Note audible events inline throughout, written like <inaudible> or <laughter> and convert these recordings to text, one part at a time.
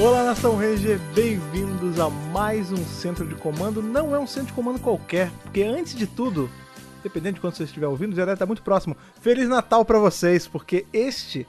Olá, Nação Ranger, bem-vindos a mais um centro de comando. Não é um centro de comando qualquer, porque antes de tudo, dependendo de quando você estiver ouvindo, já deve estar muito próximo. Feliz Natal para vocês, porque este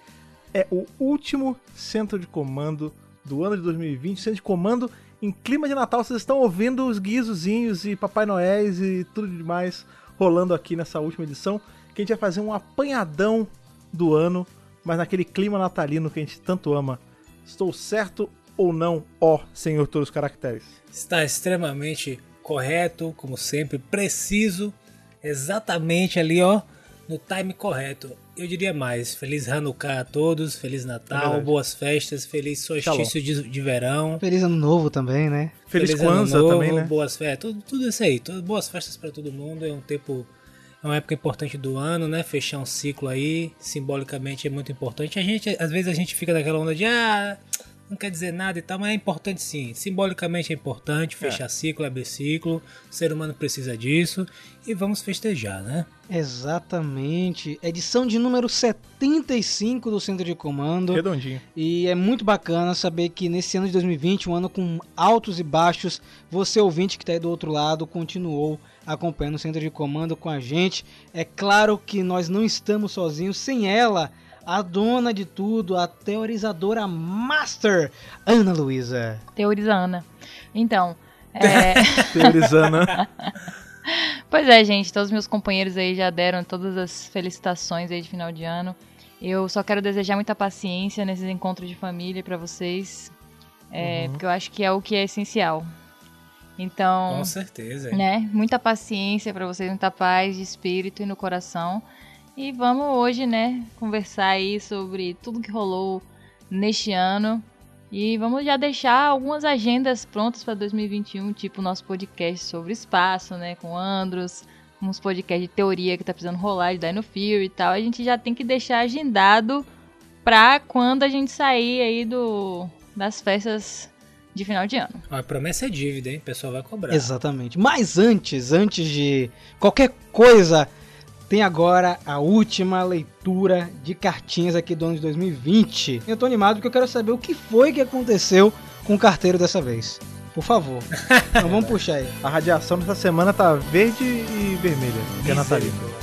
é o último centro de comando do ano de 2020, centro de comando em clima de Natal. Vocês estão ouvindo os guizozinhos e Papai Noéis e tudo demais rolando aqui nessa última edição, que a gente vai fazer um apanhadão do ano, mas naquele clima natalino que a gente tanto ama. Estou certo ou não, ó Senhor todos os caracteres? Está extremamente correto, como sempre, preciso, exatamente ali, ó, no time correto. Eu diria mais, feliz Hanukkah a todos, feliz Natal, verdade. boas festas, feliz solstício de, de verão. Feliz ano novo também, né? Feliz, ano Kwanzaa novo, também, né? Boas festas, tudo, tudo isso aí, tudo, boas festas para todo mundo. É um tempo, é uma época importante do ano, né? Fechar um ciclo aí, simbolicamente é muito importante. A gente, às vezes a gente fica naquela onda de ah, não quer dizer nada e tal, mas é importante sim. Simbolicamente é importante fechar ciclo, abrir ciclo. O ser humano precisa disso e vamos festejar, né? Exatamente. Edição de número 75 do Centro de Comando. Redondinho. E é muito bacana saber que nesse ano de 2020, um ano com altos e baixos, você ouvinte que está aí do outro lado continuou acompanhando o Centro de Comando com a gente. É claro que nós não estamos sozinhos, sem ela, a dona de tudo, a teorizadora master, Ana Luísa. Teoriza Ana. Então, <laughs> é, Teorizando. <laughs> pois é, gente, todos os meus companheiros aí já deram todas as felicitações aí de final de ano. Eu só quero desejar muita paciência nesses encontros de família pra vocês, é, porque eu acho que é o que é essencial. Então, Com certeza. né, muita paciência pra vocês, muita paz de espírito e no coração. E vamos hoje, né, conversar aí sobre tudo que rolou neste ano. E vamos já deixar algumas agendas prontas para 2021, tipo o nosso podcast sobre espaço, né, com Andros, uns podcasts de teoria que tá precisando rolar de Dino Fury e tal. A gente já tem que deixar agendado pra quando a gente sair aí do das festas de final de ano. A promessa é dívida, hein? O pessoal vai cobrar. Exatamente. Mas antes, antes de qualquer coisa, tem agora a última leitura de cartinhas aqui do ano de 2020. Eu tô animado porque eu quero saber o que foi que aconteceu com o carteiro dessa vez. Por favor. <laughs> então vamos puxar aí. A radiação dessa semana tá verde e vermelha, que é natalino.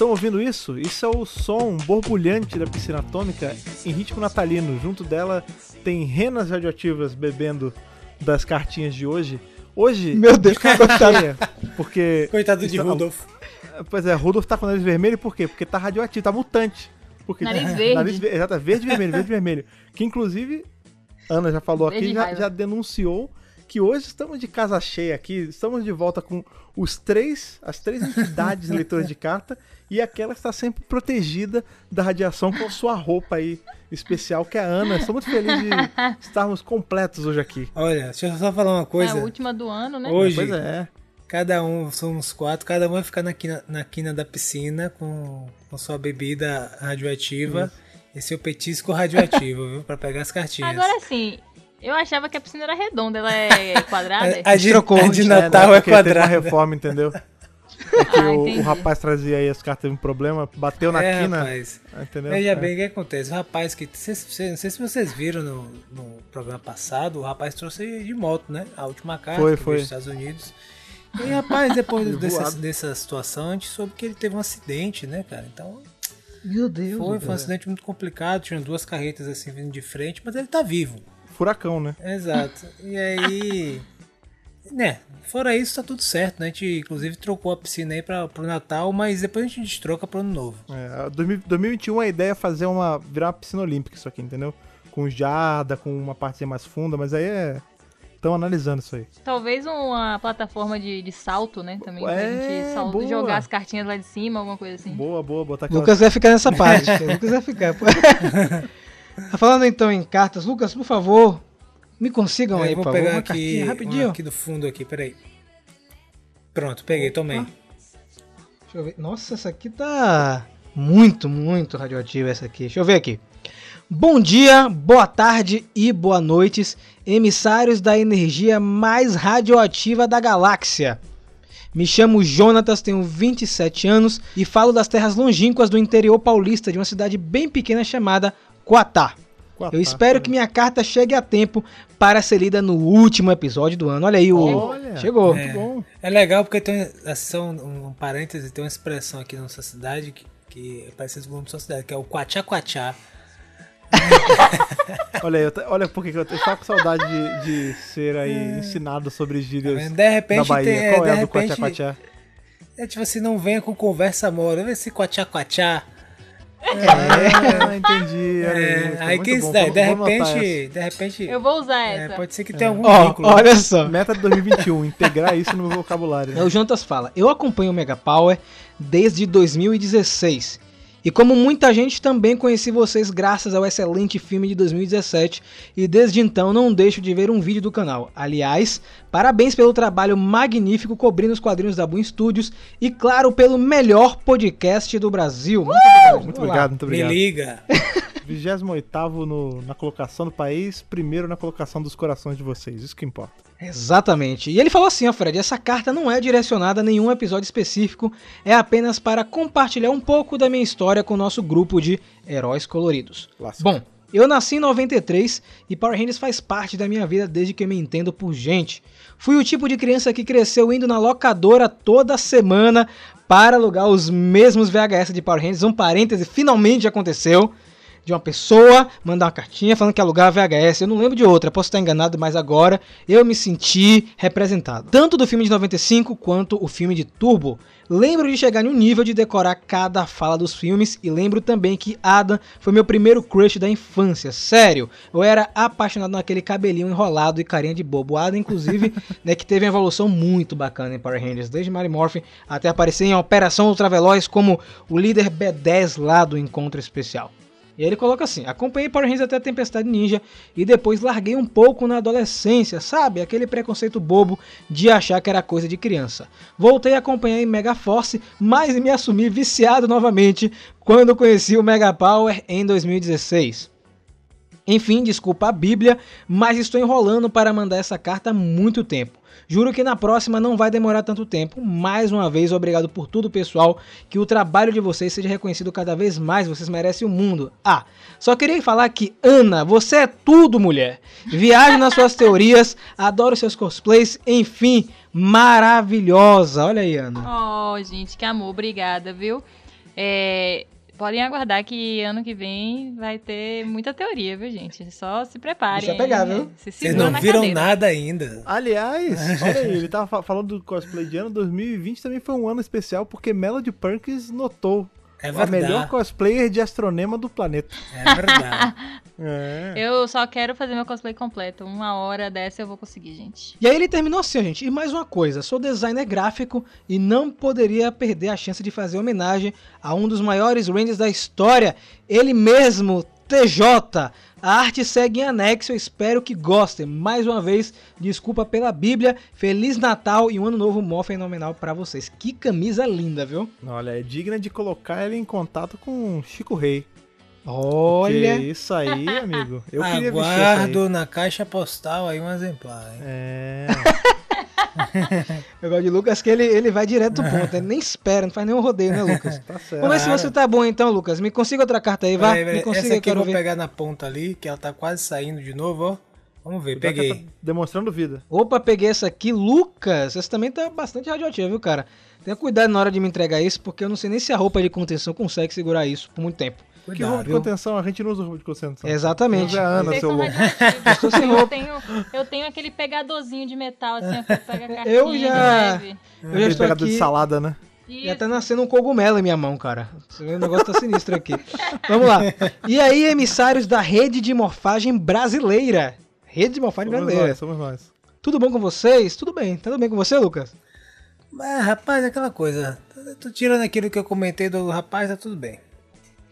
Estão ouvindo isso? Isso é o som borbulhante da piscina atômica em ritmo natalino. Junto dela tem renas radioativas bebendo das cartinhas de hoje. Hoje, Meu Deus, de cara cheia, porque... Coitado de Isso- Rudolf. Pois é, Rudolf tá com o nariz vermelho por quê? Porque tá radioativo, tá mutante. Porque Nariz verde. Nariz exato, verde e vermelho, verde e vermelho. Que inclusive, Ana já falou Verde aqui, e já, já denunciou que hoje estamos de casa cheia aqui, estamos de volta com os três, as três entidades <laughs> leitoras de carta e aquela que está sempre protegida da radiação com sua roupa aí especial, que é a Ana. Estou muito feliz de <laughs> estarmos completos hoje aqui. Olha, deixa eu só falar uma É coisa. a última do ano, né? Hoje, Pois é. cada um, somos quatro, cada um vai ficar na quina, na quina da piscina com, com sua bebida radioativa e seu petisco radioativo, viu? Pra pegar as cartinhas. Agora sim, eu achava que a piscina era redonda, ela é <laughs> quadrada. a, a de, trocou, a de é, Natal é, porque teve uma quadrada. reforma, entendeu? <laughs> É que Ah, o, o rapaz trazia aí as cartas, teve um problema, bateu na É, quina. rapaz. Entendeu? Veja É. bem o que acontece. O rapaz que. cês- não sei se vocês viram no, no programa passado, o rapaz trouxe de moto, né? A última carta Foi, que foi. dos Estados Unidos. E rapaz, depois <laughs> dessa, dessa situação, a gente soube que ele teve um acidente, né, cara? Então Meu Deus. foi, foi um acidente muito complicado. Tinha duas carretas assim vindo de frente, mas ele tá vivo. Furacão, né? Exato. E aí. <laughs> Né, fora isso, tá tudo certo, né? A gente inclusive trocou a piscina aí pra, pro Natal, mas depois a gente troca pro ano novo. É, a 2000 2021 a ideia é fazer uma. virar uma piscina olímpica isso aqui, entendeu? Com jarda, com uma parte mais funda, mas aí é. Estão analisando isso aí. Talvez uma plataforma de, de salto, né? Também pra É, gente salto, boa. jogar as cartinhas lá de cima, alguma coisa assim. Boa, boa, botar aquela. Lucas vai ficar nessa <laughs> parte. Lucas vai ficar. <laughs> Tá Falando então em cartas, Lucas, por favor, me consigam Eu aí, vou por pegar aqui, rapidinho. aqui do fundo aqui, peraí. Pronto, peguei, tomei. Deixa eu ver. Nossa, essa aqui tá Muito, muito radioativa essa aqui. Deixa eu ver aqui. Bom dia, boa tarde e boa noites, emissários da energia mais radioativa da galáxia. Me chamo Jonatas, tenho 27 anos e falo das terras longínquas do interior paulista de uma cidade bem pequena chamada Coatá. Eu espero que minha carta chegue a tempo para ser lida no último episódio do ano. Olha aí, o Olha, chegou. Muito bom. É legal porque tem assim, só um, um parêntese, tem uma expressão aqui na nossa cidade que, que é parecida com o nome da sua cidade, que é o quachá quachá. <laughs> Olha aí, olha porque eu tava com saudade de, de ser aí ensinado sobre gírias De repente da Bahia. tem- é, Qual é a do repente- Quachá Quachá? É tipo assim, não venha com conversa mora, vê esse quachá Ah, <laughs> entendi. É, aí que de, vou de repente, de repente, Eu vou usar é, essa. pode ser que tenha algum Ó, vínculo. olha só. Meta de 2021, integrar isso no meu vocabulário. É, o Jantas fala: Eu acompanho o Mega Power desde 2016. E como muita gente também conheci vocês graças ao excelente filme de 2017 e desde então não deixo de ver um vídeo do canal. Aliás, parabéns pelo trabalho magnífico cobrindo os quadrinhos da Boom Studios e claro pelo melhor podcast do Brasil. Muito obrigado. Muito obrigado, muito Me obrigado. liga. <laughs> 28 no, na colocação do país, primeiro na colocação dos corações de vocês. Isso que importa. Exatamente. E ele falou assim, ó, Fred, essa carta não é direcionada a nenhum episódio específico, é apenas para compartilhar um pouco da minha história com o nosso grupo de heróis coloridos. Bom, eu nasci em 93 e Power Rangers faz parte da minha vida desde que eu me entendo por gente. Fui o tipo de criança que cresceu indo na locadora toda semana para alugar os mesmos VHS de Power Rangers. Um parêntese, finalmente aconteceu. De uma pessoa mandar uma cartinha falando que alugava VHS. Eu não lembro de outra, posso estar enganado, mas agora eu me senti representado. Tanto do filme de 95 quanto o filme de Turbo. Lembro de chegar no nível de decorar cada fala dos filmes e lembro também que Adam foi meu primeiro crush da infância. Sério, eu era apaixonado naquele cabelinho enrolado e carinha de bobo. Adam, inclusive, <laughs> né, que teve uma evolução muito bacana em Power Rangers, desde Mary Morphin até aparecer em Operação Ultraveloz como o líder B10 lá do Encontro Especial. E ele coloca assim: acompanhei Power Rangers até a Tempestade Ninja e depois larguei um pouco na adolescência, sabe? Aquele preconceito bobo de achar que era coisa de criança. Voltei a acompanhar em Mega Force, mas me assumi viciado novamente quando conheci o Mega Power em 2016. Enfim, desculpa a Bíblia, mas estou enrolando para mandar essa carta há muito tempo. Juro que na próxima não vai demorar tanto tempo. Mais uma vez, obrigado por tudo, pessoal. Que o trabalho de vocês seja reconhecido cada vez mais. Vocês merecem o mundo. Ah, só queria falar que, Ana, você é tudo, mulher. Viaje nas suas teorias, adoro seus cosplays, enfim, maravilhosa. Olha aí, Ana. Oh, gente, que amor, obrigada, viu? É, podem aguardar que ano que vem vai ter muita teoria, viu, gente? Só se preparem. Deixa eu pegar, viu? Se Vocês não viram cadeira. nada ainda. Aliás, <laughs> olha aí, ele tava fa- falando do cosplay de ano 2020 também foi um ano especial porque Melody Perkins notou É a verdade. melhor cosplayer de astronema do planeta. É verdade. <laughs> É. Eu só quero fazer meu cosplay completo. Uma hora dessa eu vou conseguir, gente. E aí ele terminou assim, gente. E mais uma coisa, sou designer gráfico e não poderia perder a chance de fazer homenagem a um dos maiores Rangers da história, ele mesmo, TJ. A arte segue em anexo, eu espero que gostem. Mais uma vez, desculpa pela Bíblia, Feliz Natal e um ano novo mó fenomenal pra vocês. Que camisa linda, viu? Olha, é digna de colocar ele em contato com Chico Rei. Olha, Que isso aí, amigo. Eu queria vestir essa aí. Aguardo na caixa postal aí um exemplar. Hein? É. <laughs> <laughs> eu gosto de Lucas que ele, ele vai direto do ponto, ele nem espera, não faz nenhum rodeio, né, Lucas? Tá certo. Vamos ver se você tá bom então, Lucas. Me consiga outra carta aí, vai. Me consiga, Essa eu aqui eu quero vou ver. pegar na ponta ali, que ela tá quase saindo de novo, ó. Vamos ver, Cuidado peguei. tá demonstrando vida. Opa, peguei essa aqui. Lucas, essa também tá bastante radioativa, viu, cara? Tenha cuidado na hora de me entregar isso, porque eu não sei nem se a roupa de contenção consegue segurar isso por muito tempo. Que Cuidado, roupa de contenção? A gente não usa roupa de contenção. Exatamente. Usa a Ana, seu louco. <laughs> eu, tenho, eu tenho aquele pegadorzinho de metal, assim, ó, que pega a <laughs> cartinha Eu já- de. Eu já estou pegador aqui. de salada, né? Já tá nascendo um cogumelo em minha mão, cara. O negócio tá sinistro aqui. Vamos lá. E aí, emissários da rede de morfagem brasileira. Rede de morfagem Somos brasileira. nós, somos nós. Tudo bom com vocês? Tudo bem. Tudo bem com você, Lucas? Mas, rapaz, é aquela coisa. Tô tirando aquilo que eu comentei do rapaz, tá tudo bem.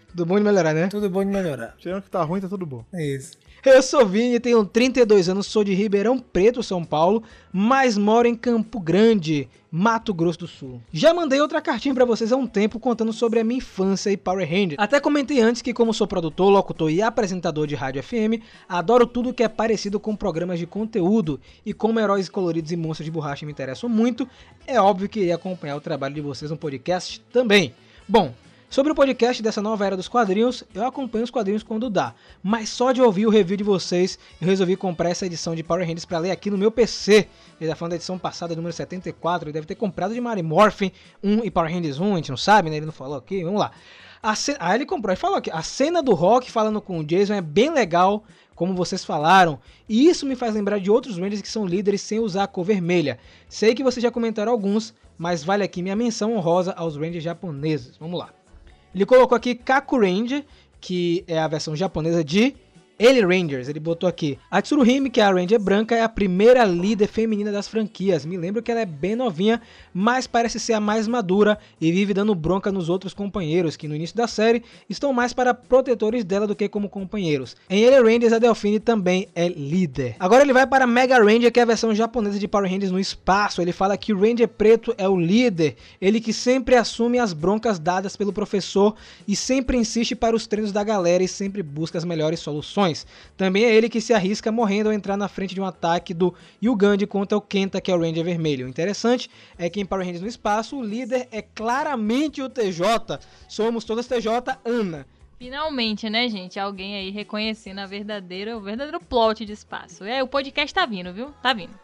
Tudo bom de melhorar, né? Tudo bom de melhorar. Tirando que tá ruim, tá tudo bom. É isso. Eu sou Vini, tenho 32 anos, sou de Ribeirão Preto, São Paulo, mas moro em Campo Grande, Mato Grosso do Sul. Já mandei outra cartinha pra vocês há um tempo contando sobre a minha infância e Power Rangers. Até comentei antes que como sou produtor, locutor e apresentador de rádio FM, adoro tudo que é parecido com programas de conteúdo e como heróis coloridos e monstros de borracha me interessam muito, é óbvio que iria acompanhar o trabalho de vocês no podcast também. Bom, Sobre o podcast dessa nova era dos quadrinhos, eu acompanho os quadrinhos quando dá, mas só de ouvir o review de vocês, eu resolvi comprar essa edição de Power Rangers para ler aqui no meu PC. Ele tá falando da edição passada, número 74, ele deve ter comprado de Mary Morphin 1 e Power Rangers 1, a gente não sabe, né? Ele não falou aqui, vamos lá. A. Aí ele comprou e falou aqui, a cena do Rock falando com o Jason é bem legal, como vocês falaram, e isso me faz lembrar de outros Rangers que são líderes sem usar a cor vermelha. Sei que vocês já comentaram alguns, mas vale aqui minha menção honrosa aos Rangers japoneses. Vamos lá. Ele colocou aqui Kaku que é a versão japonesa de Ele Rangers. Ele botou aqui. A Tsuruhime, que é a Ranger branca, é a primeira líder feminina das franquias. Me lembro que ela é bem novinha, mas parece ser a mais madura e vive dando bronca nos outros companheiros, que no início da série estão mais para protetores dela do que como companheiros. Em Ele Rangers, a Delphine também é líder. Agora ele vai para Mega Ranger, que é a versão japonesa de Power Rangers no espaço. Ele fala que o Ranger preto é o líder, ele que sempre assume as broncas dadas pelo professor e sempre insiste para os treinos da galera e sempre busca as melhores soluções. Também é ele que se arrisca morrendo ao entrar na frente de um ataque do Yugandi contra o Kenta, que é o Ranger vermelho. O interessante é que em Power Rangers no espaço, o líder é claramente o TJ. Somos todas TJ, Ana. Finalmente, né, gente? Alguém aí reconhecendo a verdadeira, o verdadeiro plot de espaço. É, o podcast tá vindo, viu? Tá vindo.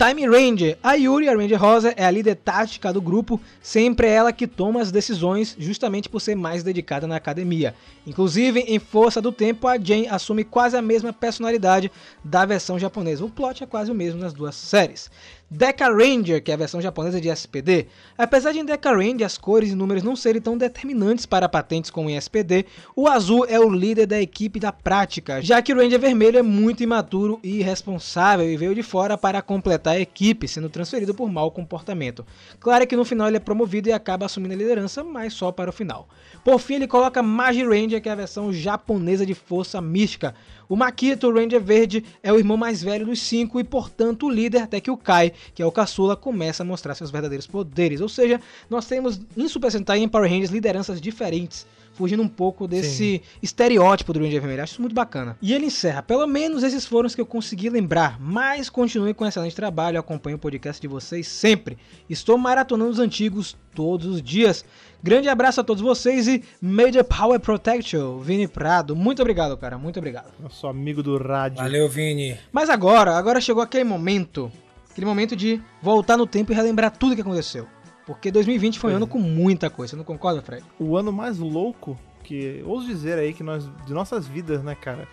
Time Ranger. A Yuri, a Ranger Rosa, é a líder tática do grupo, sempre é ela que toma as decisões, justamente por ser mais dedicada na academia. Inclusive, em Força do Tempo, a Jane assume quase a mesma personalidade da versão japonesa. O plot é quase o mesmo nas duas séries. Deca Ranger, que é a versão japonesa de SPD. Apesar de em Deca Ranger as cores e números não serem tão determinantes para patentes como em SPD, o azul é o líder da equipe da prática, já que o Ranger vermelho é muito imaturo e irresponsável e veio de fora para completar a equipe, sendo transferido por mau comportamento. Claro que no final ele é promovido e acaba assumindo a liderança, mas só para o final. Por fim, ele coloca Magi Ranger, que é a versão japonesa de força mística. O Makito, o Ranger Verde, é o irmão mais velho dos cinco e, portanto, o líder até que o Kai, que é o caçula, começa a mostrar seus verdadeiros poderes. Ou seja, nós temos em Super Sentai e em Power Rangers lideranças diferentes, fugindo um pouco desse estereótipo do Ranger Vermelho. Acho isso muito bacana. E ele encerra, pelo menos esses foram os que eu consegui lembrar, mas continue com um excelente trabalho, eu acompanho o podcast de vocês sempre. Estou maratonando os antigos todos os dias. Grande abraço a todos vocês e Major Power Protection, Vini Prado. Muito obrigado, cara, muito obrigado. Nosso amigo do rádio. Valeu, Vini. Mas agora, agora chegou aquele momento, aquele momento de voltar no tempo e relembrar tudo que aconteceu. Porque 2020 foi um ano com muita coisa, você não concorda, Fred? O ano mais louco que ouso dizer aí que nós de nossas vidas, né, cara?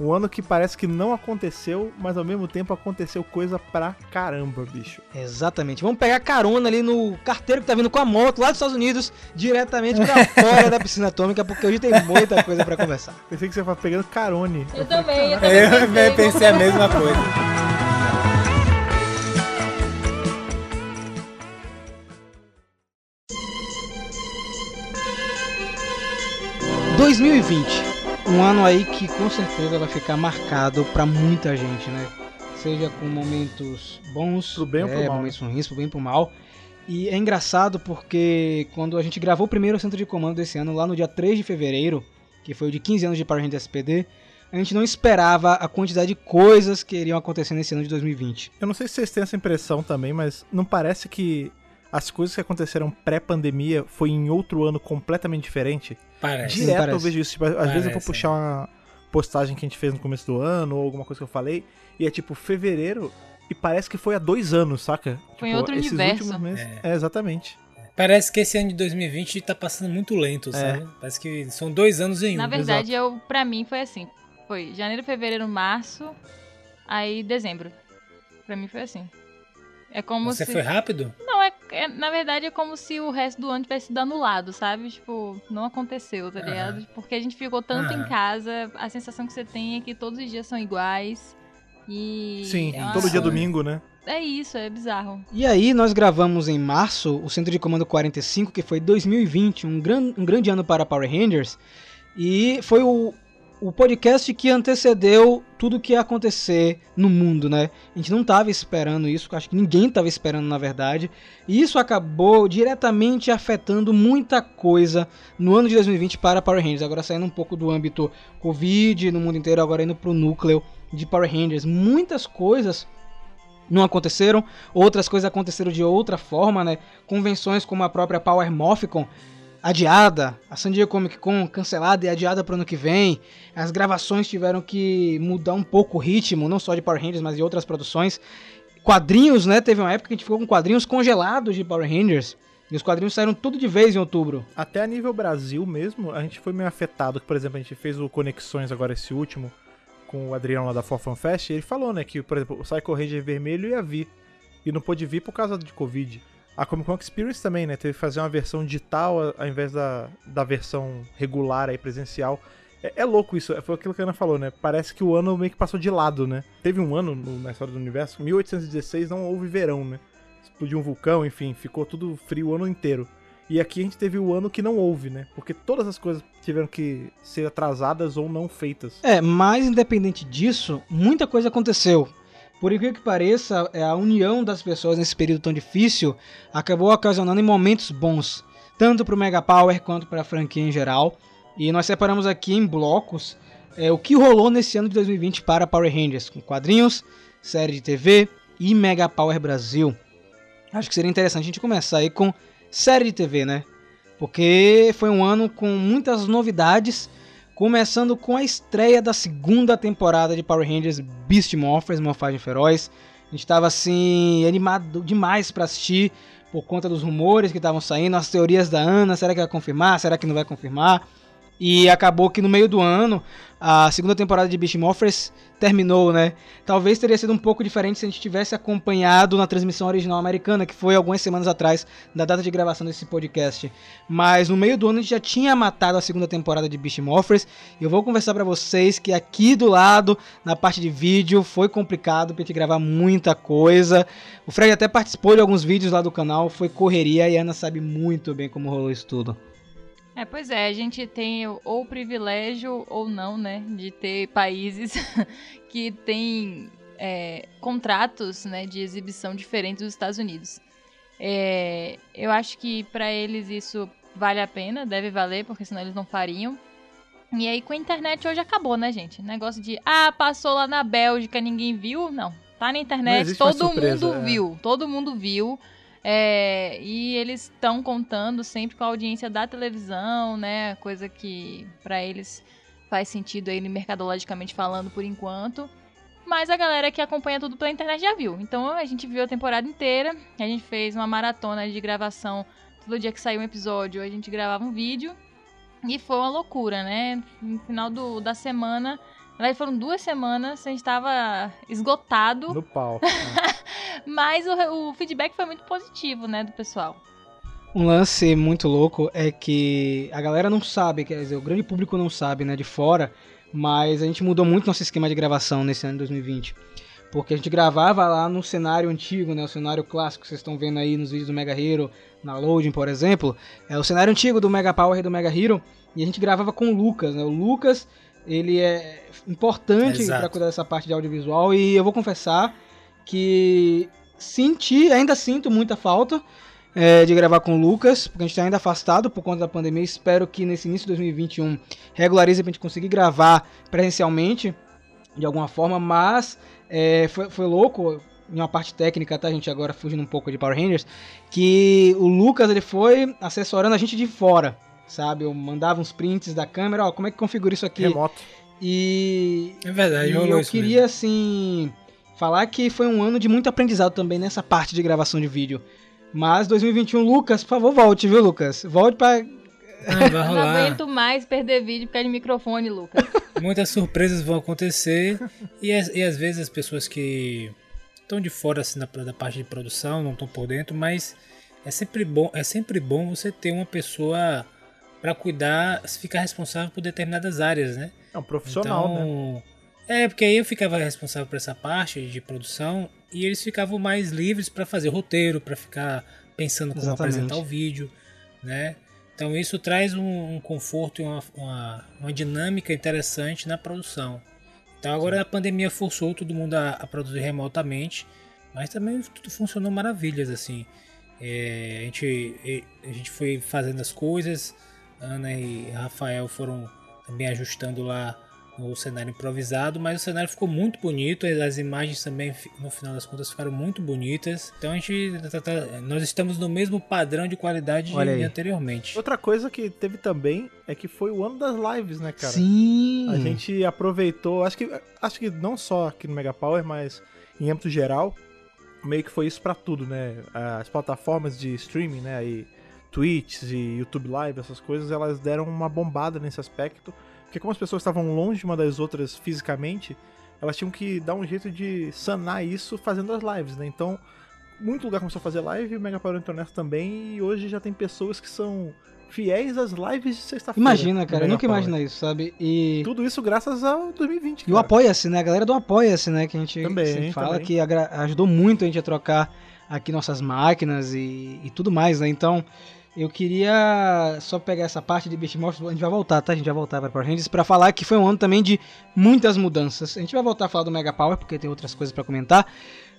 Um ano que parece que não aconteceu, mas ao mesmo tempo aconteceu coisa pra caramba, bicho. Exatamente. Vamos pegar carona ali no carteiro que tá vindo com a moto lá dos Estados Unidos, diretamente pra <laughs> fora da piscina atômica, porque hoje tem muita coisa pra conversar. Pensei que você ia falar pegando carone. Eu também, eu Eu pensei a mesma <laughs> coisa. 2020, um ano aí que com certeza vai ficar marcado pra muita gente, né? Seja com momentos bons, Pro bem ou pro é, mal, momentos ruins, pro bem pro mal. E é engraçado porque quando a gente gravou o primeiro centro de comando desse ano, lá no dia 3 de fevereiro, que foi o de 15 anos de Power Rangers SPD, a gente não esperava a quantidade de coisas que iriam acontecer nesse ano de 2020. Eu não sei se vocês têm essa impressão também, mas não parece que as coisas que aconteceram pré-pandemia foi em outro ano completamente diferente? Parece. Direto eu parece. vejo isso. Tipo, às vezes eu vou Parece, puxar uma postagem que a gente fez no começo do ano, ou alguma coisa que eu falei, e é tipo fevereiro, e parece que foi há dois anos, saca? Foi em Tipo, outro esses universo. últimos meses- É. exatamente. Parece que esse ano de 2020 tá passando muito lento, sabe? Parece que são dois anos em um. Na verdade, eu, pra mim foi assim. Foi janeiro, fevereiro, março, aí dezembro. Pra mim foi assim. É como Você se... foi rápido? Não, é, é- na verdade é como se o resto do ano tivesse sido anulado, sabe? Tipo, não aconteceu, tá ligado? Porque a gente ficou tanto Aham. em casa, a sensação que você tem é que todos os dias são iguais. E. Sim, é uma- todo dia Sim. domingo, né? é isso, é bizarro. E aí nós gravamos em março o Centro de Comando 45, que foi 2020, um, gran, um grande ano para Power Rangers. E foi o, o podcast que antecedeu tudo o que ia acontecer no mundo, né? A gente não estava esperando isso, acho que ninguém estava esperando na verdade. E isso acabou diretamente afetando muita coisa no ano de 2020 para Power Rangers. Agora saindo um pouco do âmbito Covid no mundo inteiro, agora indo para o núcleo de Power Rangers. Muitas coisas não aconteceram, outras coisas aconteceram de outra forma, né? Convenções como a própria Power Morphicon adiada, a San Diego Comic Con cancelada e adiada para o ano que vem. As gravações tiveram que mudar um pouco o ritmo, não só de Power Rangers, mas de outras produções. Quadrinhos, né? Teve uma época que a gente ficou com quadrinhos congelados de Power Rangers. E os quadrinhos saíram tudo de vez em outubro. Até a nível Brasil mesmo, a gente foi meio afetado. Por exemplo, a gente fez o Conexões agora, esse último, com o Adriano lá da For Fun Fest. E ele falou, né, que, por exemplo, o Psycho Ranger vermelho ia vir. E não pôde vir por causa de Covid. A Comic Con Experience também, né? Teve que fazer uma versão digital ao invés da, da versão regular aí, presencial. É, é louco isso, foi aquilo que a Ana falou, né? Parece que o ano meio que passou de lado, né? Teve um ano no- na história do universo, 1816 não houve verão, né? Explodiu um vulcão, enfim, ficou tudo frio o ano inteiro. E aqui a gente teve o ano que não houve, né? Porque todas as coisas tiveram que ser atrasadas ou não feitas. É, mas independente disso, muita coisa aconteceu. Por incrível que pareça, é, a união das pessoas nesse período tão difícil acabou ocasionando momentos bons, tanto para o Mega Power quanto para a franquia em geral. E nós separamos aqui em blocos é, o que rolou nesse ano de 2020 para Power Rangers, com quadrinhos, série de TV e Mega Power Brasil. Acho que seria interessante a gente começar aí com série de TV, né? Porque foi um ano com muitas novidades, começando com a estreia da segunda temporada de Power Rangers Beast Morphers, Morfagem Feroz. A gente estava assim animado demais para assistir por conta dos rumores que estavam saindo, as teorias da Ana, será que vai confirmar, será que não vai confirmar? E acabou que no meio do ano, a segunda temporada de Beast Morphers terminou, né? Talvez teria sido um pouco diferente se a gente tivesse acompanhado na transmissão original americana, que foi algumas semanas atrás da data de gravação desse podcast. Mas no meio do ano a gente já tinha matado a segunda temporada de Beast Morphers. E eu vou conversar pra vocês que aqui do lado, na parte de vídeo, foi complicado pra gente gravar muita coisa. O Fred até participou de alguns vídeos lá do canal, foi correria e a Ana sabe muito bem como rolou isso tudo. É, pois é, a gente tem ou o privilégio ou não, né, de ter países <laughs> que têm é, contratos, né, de exibição diferentes dos Estados Unidos. É, eu acho que pra eles isso vale a pena, deve valer, porque senão eles não fariam. E aí com a internet hoje acabou, né, gente? Negócio de, ah, passou lá na Bélgica, ninguém viu. Não, tá na internet, todo surpresa, mundo é. viu, todo mundo viu. É, e eles estão contando sempre com a audiência da televisão, né? Coisa que pra eles faz sentido aí mercadologicamente falando por enquanto. Mas a galera que acompanha tudo pela internet já viu. Então a gente viu a temporada inteira. A gente fez uma maratona de gravação. Todo dia que saiu um episódio, a gente gravava um vídeo. E foi uma loucura, né? No final do, da semana. Na verdade, foram duas semanas, a gente tava esgotado. No pau. <laughs> Mas o, o feedback foi muito positivo, né, do pessoal. Um lance muito louco é que a galera não sabe, quer dizer, o grande público não sabe, né, de fora, mas a gente mudou muito nosso esquema de gravação nesse ano de 2020. Porque a gente gravava lá no cenário antigo, né, o cenário clássico que vocês estão vendo aí nos vídeos do Mega Hero, na Loading, por exemplo, é o cenário antigo do Mega Power e do Mega Hero, e a gente gravava com o Lucas, né, o Lucas, ele é importante para cuidar dessa parte de audiovisual, e eu vou confessar que senti, ainda sinto muita falta, é, de gravar com o Lucas, porque a gente está ainda afastado por conta da pandemia. Espero que nesse início de 2021 regularize pra gente conseguir gravar presencialmente de alguma forma, mas é, foi, foi louco em uma parte técnica, tá, gente? Agora fugindo um pouco de Power Rangers, que o Lucas ele foi assessorando a gente de fora, sabe? Eu mandava uns prints da câmera, ó, como é que configura isso aqui? Remoto. E É verdade, e eu queria, assim, falar que foi um ano de muito aprendizado também nessa parte de gravação de vídeo. Mas 2021, Lucas, por favor, volte, viu, Lucas? Volte pra. mesmo. <laughs> Não, vai Não rolar. aguento mais perder vídeo por causa de microfone, Lucas. <laughs> Muitas surpresas vão acontecer. E, as- e às vezes as pessoas que estão de fora assim, da, da parte de produção, não estão por dentro, mas é sempre bom, é sempre bom você ter uma pessoa para cuidar, ficar responsável por determinadas áreas, né? É um profissional, né? então, É, porque aí eu ficava responsável por essa parte de produção e eles ficavam mais livres para fazer roteiro, para ficar pensando como Exatamente. apresentar o vídeo, né? Então isso traz um, um conforto e uma, uma, uma dinâmica interessante na produção. Então agora a pandemia forçou todo mundo a, a produzir remotamente, mas também tudo funcionou maravilhas assim. É, a, gente, a gente foi fazendo as coisas, Ana e Rafael foram também ajustando lá o cenário improvisado, mas o cenário ficou muito bonito, as imagens também no final das contas ficaram muito bonitas. Então a gente tá- tá- nós estamos no mesmo padrão de qualidade Olha de aí. anteriormente. Outra coisa que teve também é que foi o ano das lives, né, cara? Sim. A gente aproveitou, acho que, acho que não só aqui no Mega Power, mas em âmbito geral, meio que foi isso pra tudo, né? As plataformas de streaming, né? Aí, Twitch e YouTube Live, essas coisas, elas deram uma bombada nesse aspecto. Porque como as pessoas estavam longe uma das outras fisicamente, elas tinham que dar um jeito de sanar isso fazendo as lives, né? Então, muito lugar começou a fazer live, o Mega Power entrou nessa também, e hoje já tem pessoas que são fiéis às lives de sexta-feira. Imagina, cara, eu nunca imagina isso, sabe? E, Tudo isso graças ao 2020. e o cara. Apoia-se, né? A galera do Apoia-se, né? Que a gente Também, fala também. que ajudou muito a gente a trocar aqui nossas máquinas e, e tudo mais, né? Então, eu queria só pegar essa parte de Beast Morphers, a gente vai voltar, tá? A gente vai voltar para Power Rangers pra falar que foi um ano também de muitas mudanças. A gente vai voltar a falar do Mega Power, porque tem outras coisas pra comentar.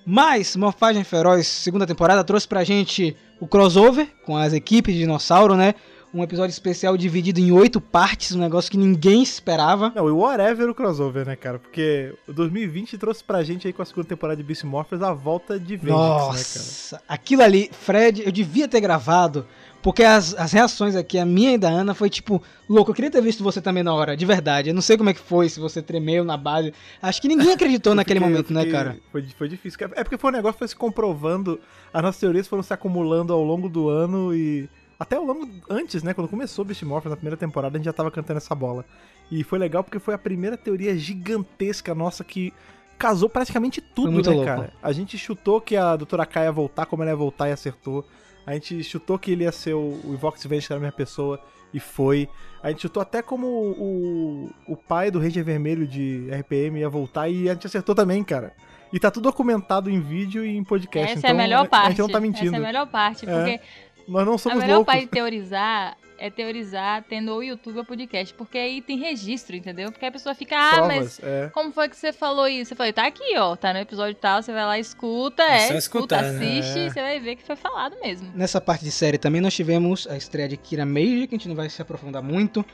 Mas Morfagem Feroz, segunda temporada, trouxe pra gente o crossover com as equipes de dinossauro, né? Um episódio especial dividido em oito partes, um negócio que ninguém esperava. Não, e whatever o crossover, né, cara? Porque o 2020 trouxe pra gente aí com a segunda temporada de Beast Morphers a volta de Vengeance, né, cara? Nossa, aquilo ali, Fred, eu devia ter gravado, porque as, as reações aqui, a minha e da Ana, foi tipo, louco, eu queria ter visto você também na hora, de verdade. Eu não sei como é que foi, se você tremeu na base. Acho que ninguém acreditou <laughs> naquele fiquei- momento, eu né, fiquei- cara? Foi, foi difícil. É porque foi um negócio que foi se comprovando, as nossas teorias foram se acumulando ao longo do ano e. Até ao longo. Antes, né? Quando começou Beast Morphers na primeira temporada, a gente já tava cantando essa bola. E foi legal porque foi a primeira teoria gigantesca nossa que casou praticamente tudo, né, louco. cara? A gente chutou que a Doutora Kai ia voltar como ela ia voltar e acertou. A gente chutou que ele ia ser o, o Vox Venge, que era a minha pessoa, e foi. A gente chutou até como o, o pai do Ranger Vermelho de RPM ia voltar e a gente acertou também, cara. E tá tudo documentado em vídeo e em podcast. Essa então é a melhor parte. A gente não tá mentindo. Essa é a melhor parte, É. porque Nós não a somos melhor loucos. parte de teorizar é teorizar tendo o YouTube ou podcast, porque aí tem registro, entendeu? Porque a pessoa fica, ah, mas é. como foi que você falou isso? Eu falei, tá aqui, ó, tá no episódio tal, você vai lá, escuta, É é, só escuta, escutar, né? assiste, É. e você vai ver que foi falado mesmo. Nessa parte de série também nós tivemos a estreia de Kira Meiji, que a gente não vai se aprofundar muito,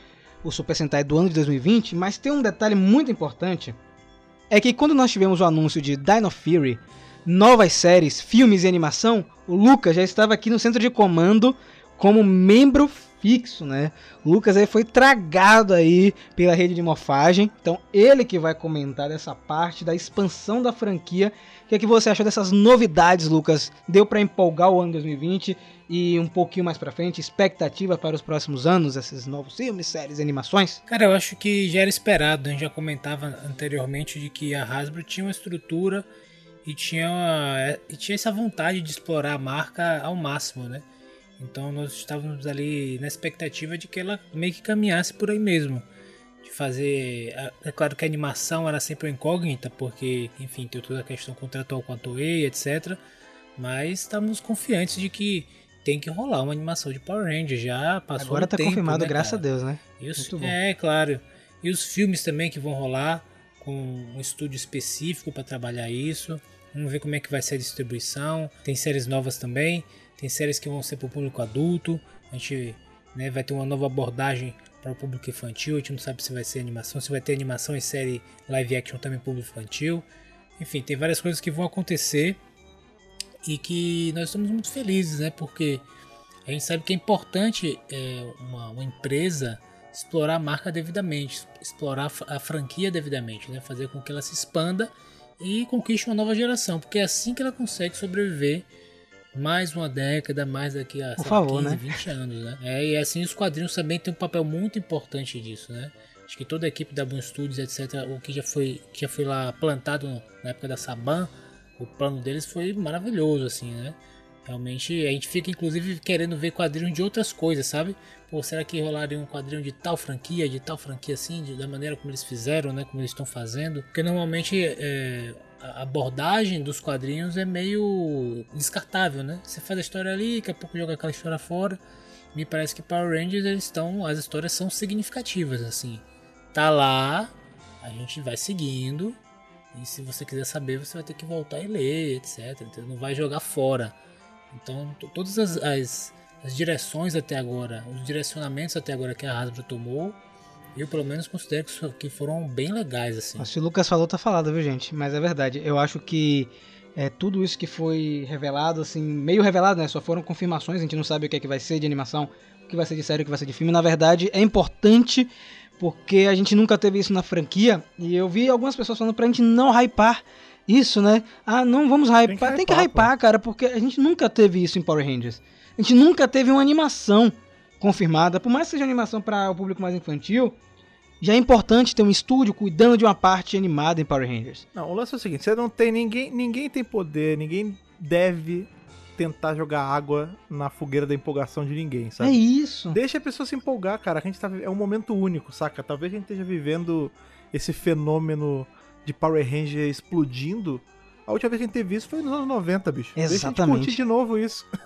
o Super Sentai do ano de 2020, mas tem um detalhe muito importante, é que quando nós tivemos o anúncio de Dino Fury, novas séries, filmes e animação, o Lucas já estava aqui no centro de comando como membro fixo, né? Lucas aí foi tragado aí pela rede de morfagem, então ele que vai comentar dessa parte da expansão da franquia. O que é que você achou dessas novidades, Lucas? Deu pra empolgar o ano 2020 e um pouquinho mais pra frente, expectativa para os próximos anos, esses novos filmes, séries, animações? Cara, eu acho que já era esperado, a gente já comentava anteriormente de que a Hasbro tinha uma estrutura e tinha, uma- e tinha essa vontade de explorar a marca ao máximo, né? Então nós estávamos ali na expectativa de que ela meio que caminhasse por aí mesmo. De fazer. É claro que a animação era sempre uma incógnita, porque, enfim, tem toda a questão contratual com a Toei, etc. Mas estávamos confiantes de que tem que rolar uma animação de Power Rangers. Já passou Agora um tá tempo, confirmado, né, graças a Deus, né? Os-. É, claro. E os filmes também que vão rolar com um estúdio específico para trabalhar isso. Vamos ver como é que vai ser a distribuição. Tem séries novas também. Tem séries que vão ser para o público adulto. A gente né, vai ter uma nova abordagem para o público infantil. A gente não sabe se vai ser animação, se vai ter animação e série live action também público infantil. Enfim, tem várias coisas que vão acontecer e que nós estamos muito felizes, né? Porque a gente sabe que é importante é, uma, uma empresa explorar a marca devidamente, explorar a fr- a franquia devidamente, né? Fazer com que ela se expanda e conquiste uma nova geração, porque é assim que ela consegue sobreviver mais uma década, mais daqui a lá, favor, 15, né? 20 anos, né? É, e assim os quadrinhos também têm um papel muito importante disso, né? Acho que toda a equipe da Boom Studios, etc., o que já foi, que já foi lá plantado na época da Saban, o plano deles foi maravilhoso, assim, né? Realmente a gente fica inclusive querendo ver quadrinhos de outras coisas, sabe? Pô, será que rolaria um quadrinho de tal franquia, de tal franquia assim, de- da maneira como eles fizeram, né? Como eles estão fazendo? Porque normalmente é, a abordagem dos quadrinhos é meio descartável, né? Você faz a história ali, daqui a pouco joga aquela história fora. Me parece que Power Rangers eles estão, as histórias são significativas assim. Tá lá, a gente vai seguindo. E se você quiser saber, você vai ter que voltar e ler, etc. entendeu? Não vai jogar fora. Então, to- todas as, as, as direções até agora, os direcionamentos até agora que a Hasbro tomou, eu pelo menos considero que, que foram bem legais, assim. Se o Lucas falou, tá falado, viu, gente? Mas é verdade. Eu acho que é, tudo isso que foi revelado, assim, meio revelado, né? Só foram confirmações, a gente não sabe o que é que vai ser de animação, o que vai ser de série, o que vai ser de filme. Na verdade, é importante porque a gente nunca teve isso na franquia. E eu vi algumas pessoas falando pra gente não hypar isso, né? Ah, não vamos hypar. Tem que que, hypar, hypar, cara, porque a gente nunca teve isso em Power Rangers. A gente nunca teve uma animação confirmada. Por mais que seja animação para o público mais infantil, já é importante ter um estúdio cuidando de uma parte animada em Power Rangers. Não, o lance é o seguinte, você não tem ninguém, ninguém tem poder, ninguém deve tentar jogar água na fogueira da empolgação de ninguém, É sabe? isso. Deixa a pessoa se empolgar, cara. A gente tá, é um momento único, saca? Talvez a gente esteja vivendo esse fenômeno de Power Ranger explodindo. A última vez que a gente teve isso foi nos anos 90, bicho. Deixa a gente Exatamente. curtir de novo isso. <laughs>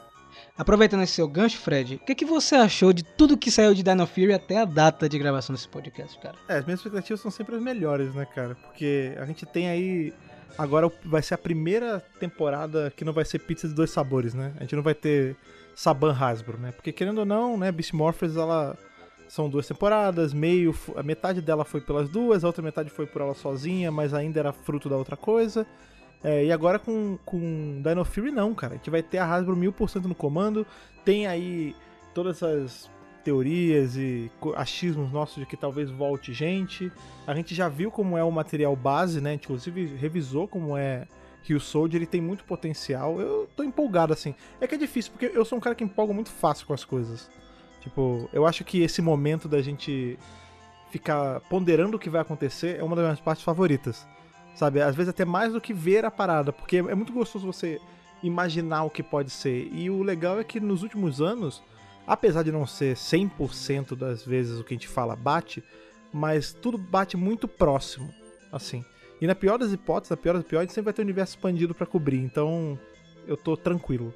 Aproveitando esse seu gancho, Fred, o que, que você achou de tudo que saiu de Dino Fury até a data de gravação desse podcast, cara? É, as minhas expectativas são sempre as melhores, né, cara? Porque a gente tem aí. Agora vai ser a primeira temporada que não vai ser pizza de dois sabores, né? A gente não vai ter Saban Hasbro, né? Porque querendo ou não, né, Beast Morphers, ela. São duas temporadas, meio. A metade dela foi pelas duas, a outra metade foi por ela sozinha, mas ainda era fruto da outra coisa. É, e agora com, com Dino Fury não, cara. A gente vai ter a Hasbro mil por cento no comando. Tem aí todas essas teorias e achismos nossos de que talvez volte gente. A gente já viu como é o material base, né? A gente, Inclusive revisou como é Rio Soldier, ele tem muito potencial. Eu tô empolgado assim. É que é difícil, porque eu sou um cara que empolga muito fácil com as coisas. Tipo, eu acho que esse momento da gente ficar ponderando o que vai acontecer é uma das minhas partes favoritas. Sabe? Às vezes até mais do que ver a parada, porque é muito gostoso você imaginar o que pode ser. E o legal é que nos últimos anos, apesar de não ser 100% das vezes o que a gente fala bate, mas tudo bate muito próximo, assim. E na pior das hipóteses, na pior das piores, sempre vai ter o universo expandido pra cobrir, então eu tô tranquilo.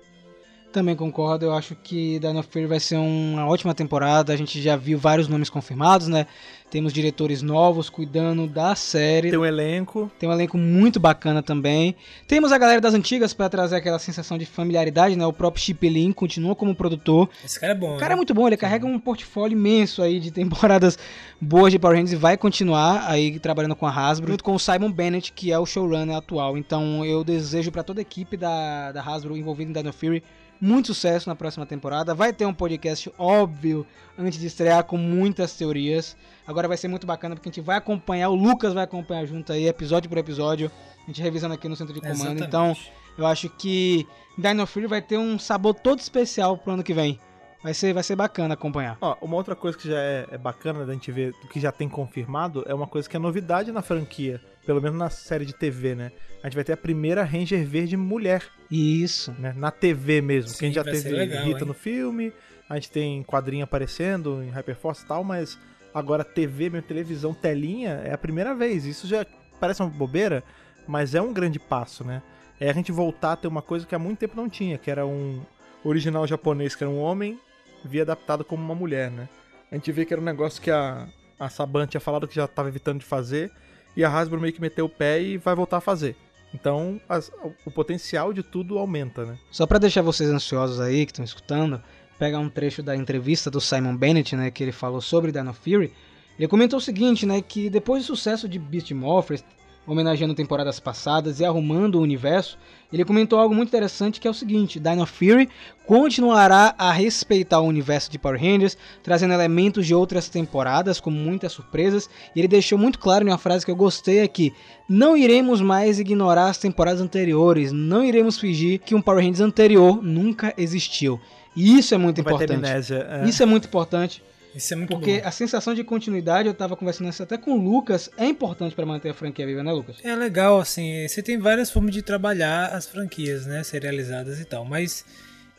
Também concordo, eu acho que Dino Fury vai ser uma ótima temporada. A gente já viu vários nomes confirmados, né? Temos diretores novos cuidando da série. Tem um elenco, Tem um elenco muito bacana também. Temos a galera das antigas para trazer aquela sensação de familiaridade, né? O próprio Chip Lin continua como produtor. Esse cara é bom, O cara é né? muito bom, ele carrega um portfólio imenso aí de <laughs> temporadas boas de Power Rangers e vai continuar aí trabalhando com a Hasbro, junto com o Simon Bennett, que é o showrunner atual. Então eu desejo para toda a equipe da, da Hasbro envolvida em Dino Fury muito sucesso na próxima temporada. Vai ter um podcast óbvio antes de estrear com muitas teorias. Agora vai ser muito bacana porque a gente vai acompanhar, o Lucas vai acompanhar junto aí, episódio por episódio, a gente revisando aqui no centro de comando. Exatamente. Então eu acho que Dino Fury vai ter um sabor todo especial pro ano que vem. Vai ser, vai ser bacana acompanhar. Ó, uma outra coisa que já é, é bacana da gente ver, que já tem confirmado, é uma coisa que é novidade na franquia, pelo menos na série de TV, né? A gente vai ter a primeira Ranger Verde mulher, Isso. né? Na TV mesmo. Sim, que a gente já teve legal, Rita hein? no filme, a gente tem quadrinho aparecendo em Hyperforce e tal, mas agora TV, mesmo televisão, telinha, é a primeira vez. Isso já parece uma bobeira, mas é um grande passo, né? É a gente voltar a ter uma coisa que há muito tempo não tinha, que era um original japonês, que era um homem, via adaptado como uma mulher, né? A gente vê que era um negócio que a, a Saban tinha falado que já estava evitando de fazer, e a Hasbro meio que meteu o pé e vai voltar a fazer. Então, as- o potencial de tudo aumenta, né? Só pra deixar vocês ansiosos aí que estão escutando, pegar um trecho da entrevista do Simon Bennett, né, que ele falou sobre Dino Fury. Ele comentou o seguinte, né, que depois do sucesso de Beast Morphers, homenageando temporadas passadas e arrumando o universo, ele comentou algo muito interessante que é o seguinte: Dino Fury continuará a respeitar o universo de Power Rangers, trazendo elementos de outras temporadas com muitas surpresas. E ele deixou muito claro em uma frase que eu gostei aqui: não iremos mais ignorar as temporadas anteriores, não iremos fingir que um Power Rangers anterior nunca existiu. E isso é muito Vai importante. amnésia. é. Isso é muito importante, Isso é muito porque bom. a sensação de continuidade, eu tava conversando isso até com o Lucas, é importante pra manter a franquia viva, né, Lucas? É legal, assim, você tem várias formas de trabalhar as franquias, né, serializadas e tal, mas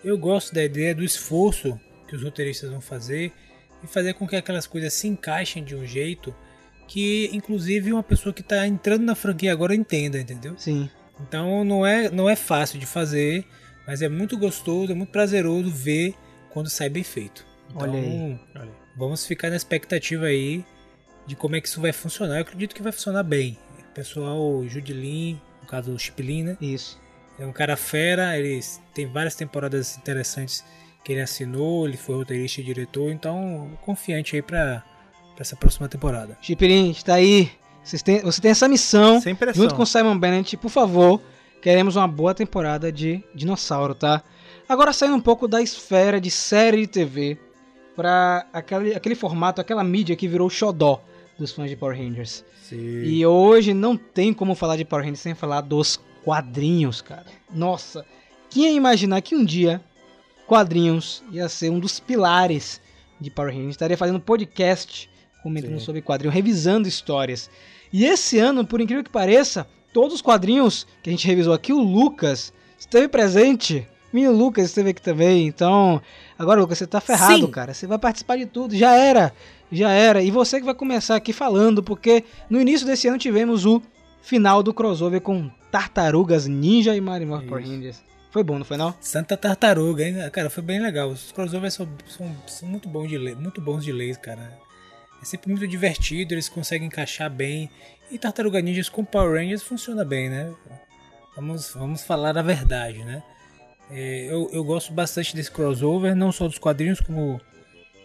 eu gosto da ideia do esforço que os roteiristas vão fazer e fazer com que aquelas coisas se encaixem de um jeito que, inclusive, uma pessoa que está entrando na franquia agora entenda, entendeu? Sim. Então não é, não é fácil de fazer, mas é muito gostoso, é muito prazeroso ver quando sai bem feito. Então, Olha aí. Olha aí. Vamos ficar na expectativa aí de como é que isso vai funcionar. Eu acredito que vai funcionar bem. O pessoal, o Judilin, no caso o Chiplin, né? Isso. É um cara fera, ele tem várias temporadas interessantes que ele assinou, ele foi roteirista e diretor, então confiante aí pra, pra essa próxima temporada. Chipirin, está aí. Têm- você tem essa missão. Junto com Simon Bennett, por favor, queremos uma boa temporada de Dinossauro, tá? Agora saindo um pouco da esfera de série de TV para aquele, aquele formato, aquela mídia que virou xodó dos fãs de Power Rangers. Sim. E hoje não tem como falar de Power Rangers sem falar dos quadrinhos, cara. Nossa, quem ia imaginar que um dia quadrinhos ia ser um dos pilares de Power Rangers? Estaria fazendo podcast comentando Sim. sobre quadrinhos, revisando histórias. E esse ano, por incrível que pareça, todos os quadrinhos que a gente revisou aqui, o Lucas esteve presente. Menino Lucas esteve aqui também. Então, agora, Lucas, você tá ferrado, Sim. cara. Você vai participar de tudo. Já era. Já era. E você que vai começar aqui falando, porque no início desse ano tivemos o final do crossover com Tartarugas Ninja e Mario Morph Power. Rangers. Foi bom, não foi não? Santa Tartaruga, hein? Cara, foi bem legal. Os crossovers são, são, são muito, bons de ler, muito bons de ler, cara. É sempre muito divertido, eles conseguem encaixar bem. E Tartaruga Ninjas com Power Rangers funciona bem, né? Vamos, vamos falar a verdade, né? É, eu, eu gosto bastante desse crossover, não só dos quadrinhos, como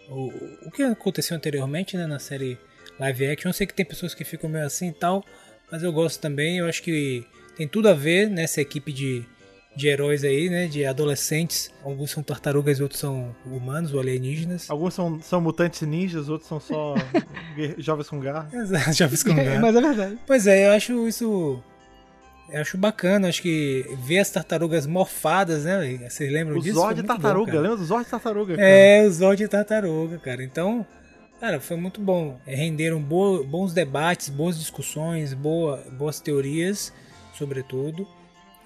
o, o que aconteceu anteriormente né, na série live action. Eu sei que tem pessoas que ficam meio assim e tal, mas eu gosto também. Eu acho que tem tudo a ver nessa equipe de, de heróis aí, né? De adolescentes. Alguns são tartarugas e outros são humanos ou alienígenas. Alguns são, são mutantes ninjas, outros são só <laughs> jovens com garra. Exato, fiz com <laughs> É, garra. mas é verdade. Pois é, eu acho isso. Eu acho bacana, acho que ver as tartarugas morfadas, né? Vocês lembram O disso? Zord Foi de bom, tartaruga, cara. lembra do Zord de tartaruga? cara? É, o Zord de tartaruga, cara. Então, cara, foi muito bom. É, renderam bo- bons debates, boas discussões, boa, boas teorias, sobretudo.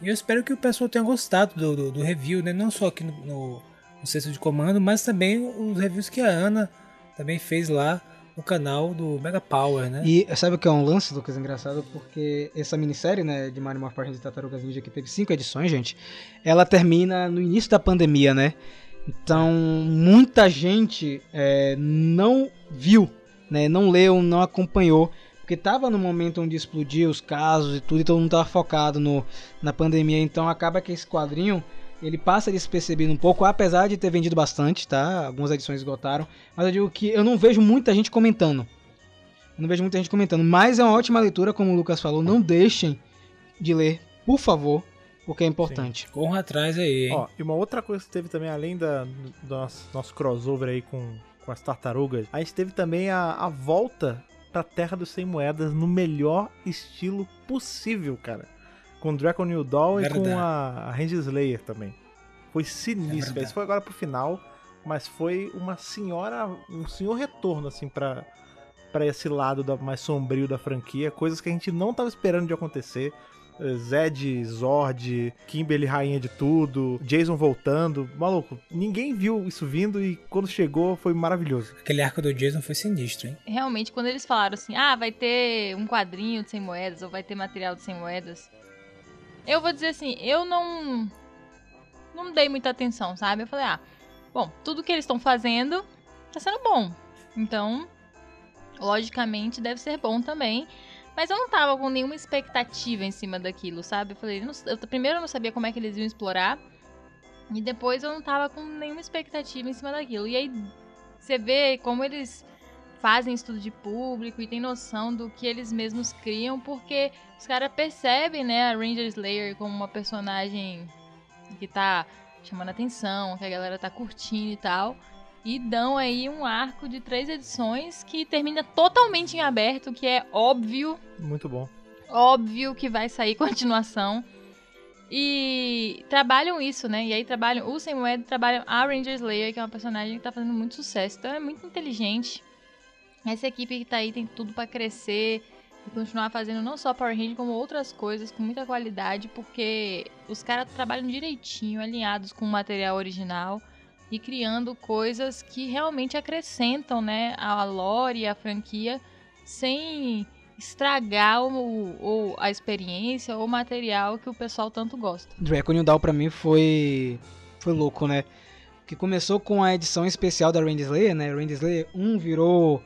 E eu espero que o pessoal tenha gostado do, do, do review, né? Não só aqui no, no, no de Comando, mas também os reviews que a Ana também fez lá no canal do Mega Power, né? E sabe o que é um lance, Lucas, engraçado? Porque essa minissérie, né, de Mario Morph Power Rangers e Tartarugas Ninja, que teve cinco edições, gente, ela termina no início da pandemia, né? Então, muita gente é, não viu, né, não leu, não acompanhou, porque tava no momento onde explodiu os casos e tudo, e todo mundo tava focado no, na pandemia, então acaba que esse quadrinho ele passa despercebido um pouco, apesar de ter vendido bastante, tá? Algumas edições esgotaram, mas eu digo que eu não vejo muita gente comentando. Eu não vejo muita gente comentando, mas é uma ótima leitura, como o Lucas falou. Não deixem de ler, por favor, porque é importante. Corra atrás aí, hein? Ó, e uma outra coisa que teve também, além da, do nosso, nosso crossover aí com, com as tartarugas, a gente teve também a, a volta pra Terra dos Sem Moedas no melhor estilo possível, cara. Com Draco New Doll e com Verdade. a, a Ranger Slayer também. Foi É sinistro. verdade. Esse foi agora pro final, mas foi uma senhora, um senhor retorno, assim, pra, pra esse lado da- mais sombrio da franquia. Coisas que a gente não tava esperando de acontecer. Zed, Zord, Kimberly rainha de tudo, Jason voltando. Maluco, ninguém viu isso vindo e quando chegou foi maravilhoso. Aquele arco do Jason foi sinistro, hein? Realmente, quando eles falaram assim, ah, vai ter um quadrinho de 100 moedas, ou vai ter material de 100 moedas, eu vou dizer assim, eu não. Não dei muita atenção, sabe? Eu falei, ah, bom, tudo que eles estão fazendo tá sendo bom. Então, logicamente, deve ser bom também. Mas eu não tava com nenhuma expectativa em cima daquilo, sabe? Eu falei, eu primeiro eu não sabia como é que eles iam explorar. E depois eu não tava com nenhuma expectativa em cima daquilo. E aí você vê como eles fazem estudo de público e tem noção do que eles mesmos criam, porque os caras percebem, né, a Ranger Slayer como uma personagem que tá chamando atenção, que a galera tá curtindo e tal. E dão aí um arco de três edições que termina totalmente em aberto, que é óbvio Muito bom. óbvio que vai sair <laughs> continuação. E trabalham isso, né? E aí trabalham, o Sam Wed trabalham a Ranger Slayer, que é uma personagem que tá fazendo muito sucesso. Então é muito inteligente. Essa equipe que tá aí tem tudo pra crescer. E continuar fazendo não só Power Rangers, como outras coisas com muita qualidade, porque os caras trabalham direitinho, alinhados com o material original e criando coisas que realmente acrescentam, né, a lore e a franquia sem estragar o, ou a experiência ou o material que o pessoal tanto gosta. Draco New Dawn pra mim foi foi louco, né? Que começou com a edição especial da Randy Slayer, né? Randy Slayer 1 virou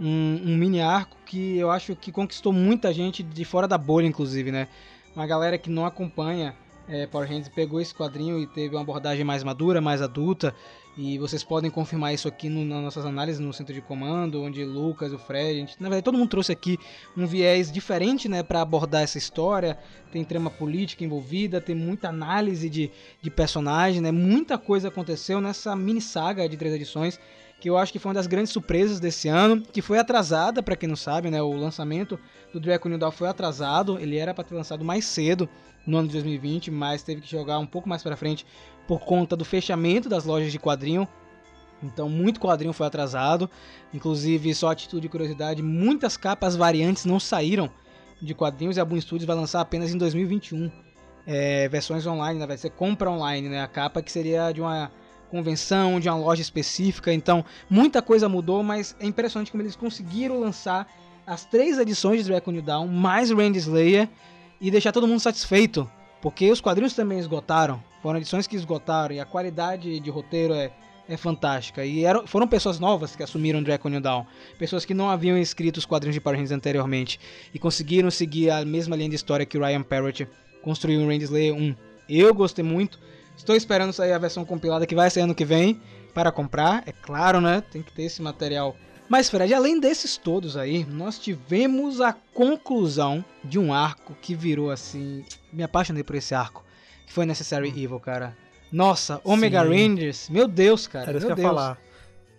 um, um mini arco que eu acho que conquistou muita gente de fora da bolha, inclusive, né? Uma galera que não acompanha é, Power Rangers pegou esse quadrinho e teve uma abordagem mais madura, mais adulta. E vocês podem confirmar isso aqui no, nas nossas análises no centro de comando, onde Lucas, o Fred, gente, na verdade todo mundo trouxe aqui um viés diferente, né, para abordar essa história. Tem trama política envolvida, tem muita análise de, de personagem, né, muita coisa aconteceu nessa mini saga de três edições que eu acho que foi uma das grandes surpresas desse ano, que foi atrasada, para quem não sabe, né, o lançamento do Draco Dawn foi atrasado, ele era para ter lançado mais cedo no ano de 2020, mas teve que jogar um pouco mais para frente por conta do fechamento das lojas de quadrinho. Então, muito quadrinho foi atrasado. Inclusive, só a título de curiosidade, muitas capas variantes não saíram de quadrinhos e a Boom Studios vai lançar apenas em 2021. É, versões online, né? ser compra online, né? A capa que seria de uma convenção, de uma loja específica. Então, muita coisa mudou, mas é impressionante como eles conseguiram lançar as três edições de Dragon Dawn, mais Randy Slayer, e deixar todo mundo satisfeito. Porque os quadrinhos também esgotaram. Foram edições que esgotaram e a qualidade de roteiro é, é fantástica. E eram, foram pessoas novas que assumiram Dragon New. Pessoas que não haviam escrito os quadrinhos de Power Rangers anteriormente. E conseguiram seguir a mesma linha de história que Ryan Parrott construiu em Randy Slayer 1. Eu gostei muito. Estou esperando sair a versão compilada que vai ser ano que vem para comprar. É claro, né? Tem que ter esse material. Mas, Fred, além desses todos aí, nós tivemos a conclusão de um arco que virou assim. Me apaixonei por esse arco. Que foi Necessary Evil, cara. Nossa, Omega Sim. Rangers. Meu Deus, cara. Era isso meu que eu ia Deus. falar.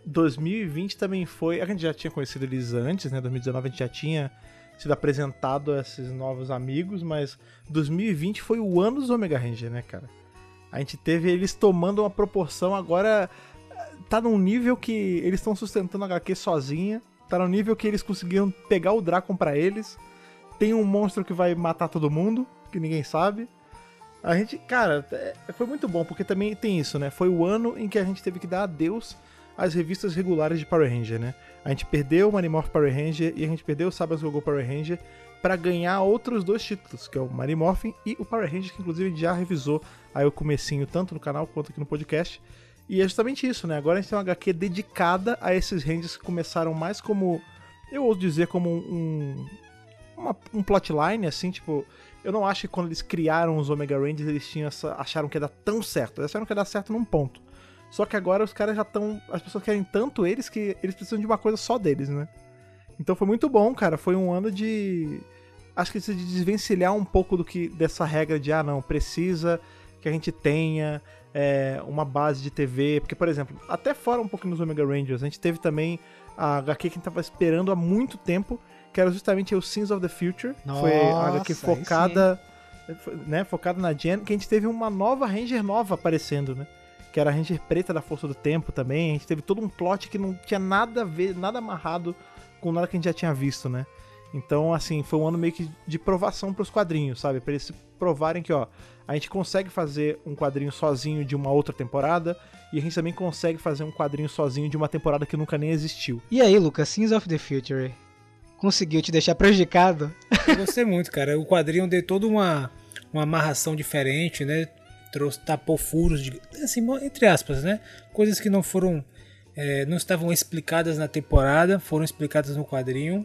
2020 também foi. A gente já tinha conhecido eles antes, né? 2019 a gente já tinha sido apresentado a esses novos amigos, mas 2020 foi o ano dos Omega Ranger, né, cara? A gente teve eles tomando uma proporção agora. Tá num nível que eles estão sustentando a HQ sozinha. Tá num nível que eles conseguiram pegar o Dracon pra eles. Tem um monstro que vai matar todo mundo, que ninguém sabe. A gente, cara, é- foi muito bom, porque também tem isso, né? Foi o ano em que a gente teve que dar adeus às revistas regulares de Power Ranger, né? A gente perdeu o Manimorph Power Ranger e a gente perdeu o Sabas Gogo Power Ranger pra ganhar outros dois títulos, que é o Manimorphin e o Power Ranger, que inclusive já revisou aí o comecinho, tanto no canal quanto aqui no podcast. E é justamente isso, né? Agora a gente tem uma HQ dedicada a esses Rangers que começaram mais como, eu ouso dizer, como um, uma, um plotline, assim, tipo, eu não acho que quando eles criaram os Omega Rangers eles tinham essa, acharam que ia dar tão certo. Eles acharam que ia dar certo num ponto. Só que agora os caras já estão. As pessoas querem tanto eles que eles precisam de uma coisa só deles, né? Então foi muito bom, cara. Foi um ano de. Acho que de desvencilhar um pouco do que dessa regra de, ah, não, precisa que a gente tenha é, uma base de TV. Porque, por exemplo, até fora um pouquinho dos Omega Rangers, a gente teve também a HQ que a gente tava esperando há muito tempo, que era justamente o Sins of the Future. foi a HQ Nossa, focada, né, focada na Jen, que a gente teve uma nova Ranger nova aparecendo, né? Que era a Ranger preta da Força do Tempo também. A gente teve todo um plot que não tinha nada a ver, nada amarrado com nada que a gente já tinha visto, né? Então, assim, foi um ano meio que de provação pros quadrinhos, sabe? Pra eles se provarem que, ó, a gente consegue fazer um quadrinho sozinho de uma outra temporada e a gente também consegue fazer um quadrinho sozinho de uma temporada que nunca nem existiu. E aí, Lucas, Sins of the Future conseguiu te deixar prejudicado? Eu gostei muito, cara. O quadrinho deu toda uma, uma amarração diferente, né? Trouxe, tapou furos, de, assim, entre aspas, né? Coisas que não foram. É, não estavam explicadas na temporada, foram explicadas no quadrinho.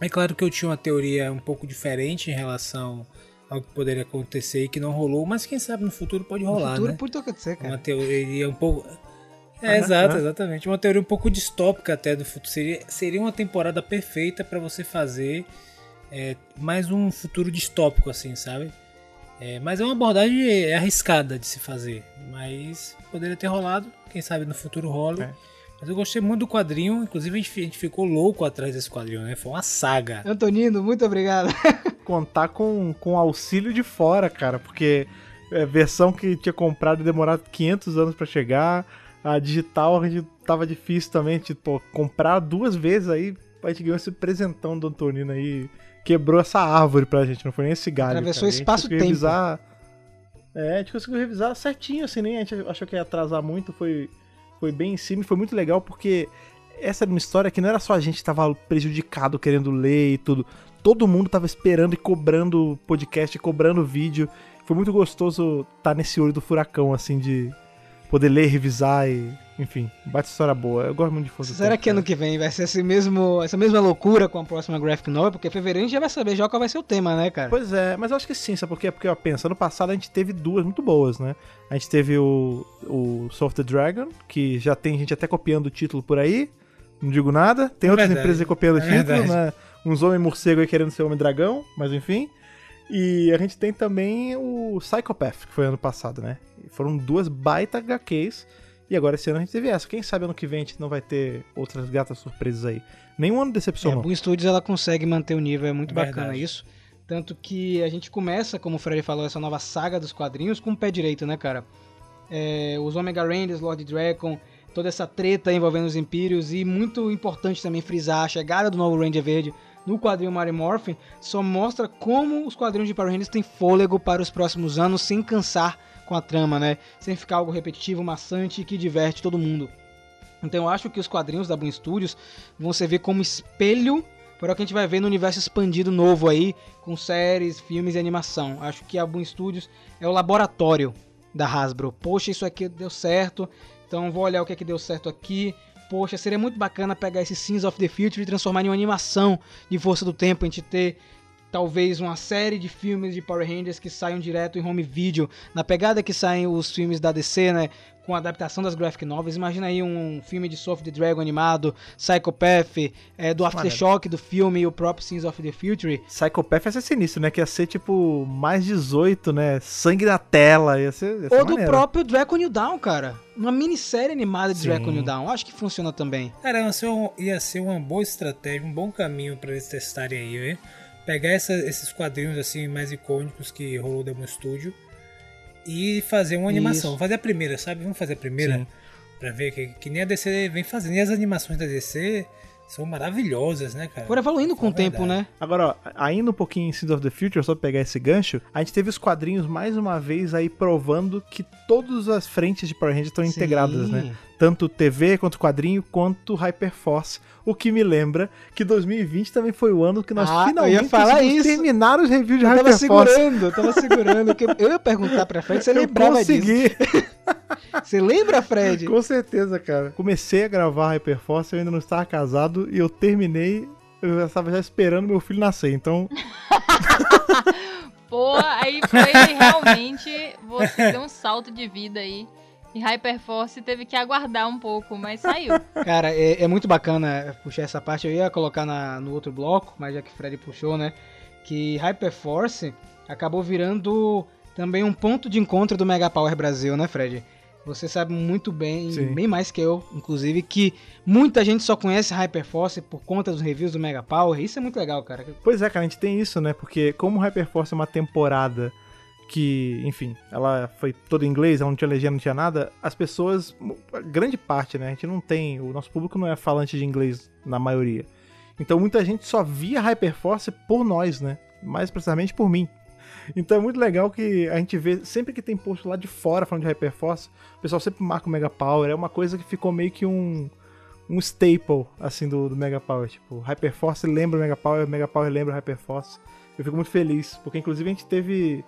É claro que eu tinha uma teoria um pouco diferente em relação ao que poderia acontecer e que não rolou, mas quem sabe no futuro pode rolar, no futuro né? pode acontecer, cara. Uma teoria um pouco. É, Aham, exato, aham. exatamente. Uma teoria um pouco distópica até do futuro. Seria, seria uma temporada perfeita para você fazer é, mais um futuro distópico, assim, sabe? É, mas é uma abordagem arriscada de se fazer. Mas poderia ter rolado, quem sabe no futuro role. É. Mas eu gostei muito do quadrinho, inclusive a gente, a gente ficou louco atrás desse quadrinho, né? Foi uma saga. Antonino, muito obrigado. <laughs> Contar com, com auxílio de fora, cara, porque é, versão que tinha comprado e demorado 500 anos pra chegar. A digital a gente tava difícil também, tipo, comprar duas vezes aí a gente ganhou esse presentão do Antonino aí. Quebrou essa árvore pra gente, não foi nem esse galho. Atravessou espaço-tempo. É, a gente conseguiu revisar certinho, assim, nem a gente achou que ia atrasar muito, foi, foi bem em cima e foi muito legal porque essa era uma história que não era só a gente que tava prejudicado querendo ler e tudo. Todo mundo tava esperando e cobrando podcast, cobrando vídeo. Foi muito gostoso estar nesse olho do furacão, assim, de poder ler, revisar e. Enfim, bate história boa. Eu gosto muito de Força Será Tempo, que ano cara. que vem vai ser esse mesmo, essa mesma loucura com a próxima graphic novel? Porque fevereiro a gente já vai saber já qual vai ser o tema, né, cara? Pois é, mas eu acho que sim, sabe por quê? Porque, ó, pensa, ano passado a gente teve duas muito boas, né? A gente teve o, o Soul of the Dragon, que já tem gente até copiando o título por aí, não digo nada. Tem É outras verdade, empresas copiando o é título, verdade. né? Uns homem morcego aí querendo ser homem dragão, mas enfim. E a gente tem também o Psychopath, que foi ano passado, né? Foram duas baita HQs. E agora esse ano a gente teve essa. Quem sabe ano que vem a gente não vai ter outras gatas surpresas aí. Nenhum ano É, a decepcionou. Boom Studios ela consegue manter o nível, é muito Verdade. bacana isso. Tanto que a gente começa, como o Fred falou, essa nova saga dos quadrinhos com o pé direito, né, cara? É, os Omega Rangers, Lord Dragon, toda essa treta envolvendo os Impérios e muito importante também frisar a chegada do novo Ranger Verde no quadrinho Mary Morphin só mostra como os quadrinhos de Power Rangers têm fôlego para os próximos anos sem cansar com a trama, né? Sem ficar algo repetitivo, maçante e que diverte todo mundo. Então eu acho que os quadrinhos da Boom Studios vão servir como espelho para o que a gente vai ver no universo expandido novo aí, com séries, filmes e animação. Acho que a Boom Studios é o laboratório da Hasbro. Poxa, isso aqui deu certo, então vou olhar o que é que deu certo aqui. Poxa, seria muito bacana pegar esse Sins of the Future e transformar em uma animação de Força do Tempo, a gente ter talvez uma série de filmes de Power Rangers que saiam direto em home video, na pegada que saem os filmes da DC, né? Com a adaptação das graphic novels. Imagina aí um filme de Soul of the Dragon animado, Psychopath, é, do Aftershock do filme e o próprio Sins of the Future. Psychopath ia ser sinistro, né? Que ia ser tipo mais 18, né? Sangue na tela, ia ser. Ia ser Ou do maneiro. próprio Draco New Down, cara. Uma minissérie animada de Sim. Draco New Down. Acho que funciona também. Cara, ia ser, um- ia ser uma boa estratégia, um bom caminho pra eles testarem aí, viu? Pegar essa- esses quadrinhos assim mais icônicos que rolou da Boom Studio e fazer uma animação. Isso. Fazer a primeira, sabe? Vamos fazer a primeira Sim. pra ver que, que nem a DC vem fazendo. E as animações da DC são maravilhosas, né, cara? Foram evoluindo com o Fala a tempo, verdade. né? Agora, ó, ainda um pouquinho em Sins of the Future, só pra pegar esse gancho, a gente teve os quadrinhos mais uma vez aí provando que todas as frentes de Power Rangers estão integradas, né? Tanto TV, quanto quadrinho, quanto Hyperforce. O que me lembra que 2020 também foi o ano que nós Ah, finalmente terminar os reviews de Eu tava Hyperforce. segurando, eu tava segurando. que eu- ia perguntar pra Fred, você Eu lembrava disso. consegui. <laughs> Você lembra, Fred? Com certeza, cara. Comecei a gravar Hyperforce, eu ainda não estava casado e eu terminei, eu já estava já esperando meu filho nascer. Então, <laughs> Pô, aí foi realmente você deu um salto de vida aí. E Hyperforce teve que aguardar um pouco, mas saiu. <laughs> Cara, é, é muito bacana puxar essa parte. Eu ia colocar na- no outro bloco, mas já que o Fred puxou, né? Que Hyperforce acabou virando também um ponto de encontro do Mega Power Brasil, né, Fred? Você sabe muito bem, Sim. bem mais que eu, inclusive, que muita gente só conhece Hyperforce por conta dos reviews do Mega Power. Isso é muito legal, cara. pois é, cara, a gente tem isso, né? Porque como Hyperforce é uma temporada que, enfim, ela foi toda em inglês, ela não tinha legenda, não tinha nada, as pessoas, grande parte, né? A gente não tem, o nosso público não é falante de inglês na maioria. Então muita gente só via Hyperforce por nós, né? Mais precisamente por mim. Então é muito legal que a gente vê, sempre que tem post lá de fora falando de Hyperforce, o pessoal sempre marca o Mega Power. É uma coisa que ficou meio que um, um staple, assim, do, do Mega Power. Tipo, Hyperforce lembra o Mega Power, Mega Power lembra o Hyperforce. Eu fico muito feliz, porque inclusive a gente teve.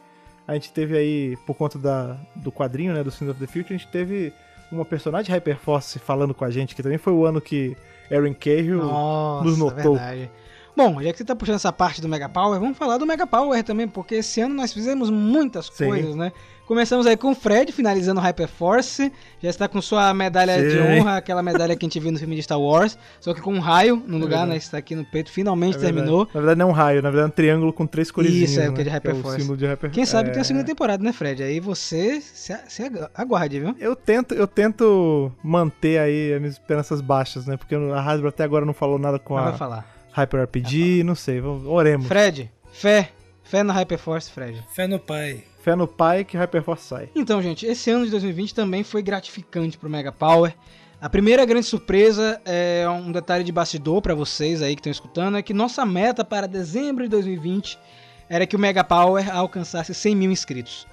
A gente teve aí, por conta da, do quadrinho, né, do Sins of the Future, a gente teve uma personagem de Hyperforce falando com a gente, que também foi o ano que Aaron Cahill Nossa, nos notou. verdade. Bom, já que você tá puxando essa parte do Mega Power, vamos falar do Mega Power também, porque esse ano nós fizemos muitas Sim. coisas, né? Começamos aí com o Fred, finalizando o Hyperforce, já está com sua medalha de Sim. honra, aquela medalha que a gente viu no filme de Star Wars, só que com um raio no lugar, verdade. né? Está aqui no peito, finalmente É terminou. Na verdade não é um raio, na verdade é um triângulo com três cores. Isso, é, porque é de né? que é o Hyperforce. símbolo de Hyper... Quem sabe é... tem a segunda temporada, né, Fred? Aí você se, se aguarde, viu? Eu tento, eu tento manter aí as minhas esperanças baixas, né? Porque a Hasbro até agora não falou nada com Mas a vai falar. Hyper RPG, não sei, vamos, oremos. Fred, fé, fé na Hyperforce, Fred. Fé no pai. Fé no pai que Hyperforce sai. Então, gente, esse ano de 2020 também foi gratificante pro Mega Power. A primeira grande surpresa é um detalhe de bastidor para vocês aí que estão escutando, é que nossa meta para dezembro de 2020 era que o Mega Power alcançasse 100 mil inscritos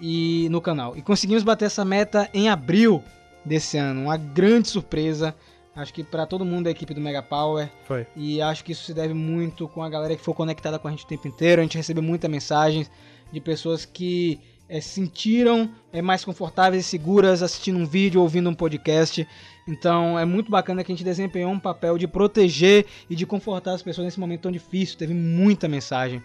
e no canal. E conseguimos bater essa meta em abril desse ano. Uma grande surpresa, acho que para todo mundo da equipe do Mega Power. Foi. E acho que isso se deve muito com a galera que foi conectada com a gente o tempo inteiro. A gente recebeu muitas mensagens de pessoas que se sentiram eh, mais confortáveis e seguras assistindo um vídeo, ouvindo um podcast. Então é muito bacana que a gente desempenhou um papel de proteger e de confortar as pessoas nesse momento tão difícil. Teve muita mensagem.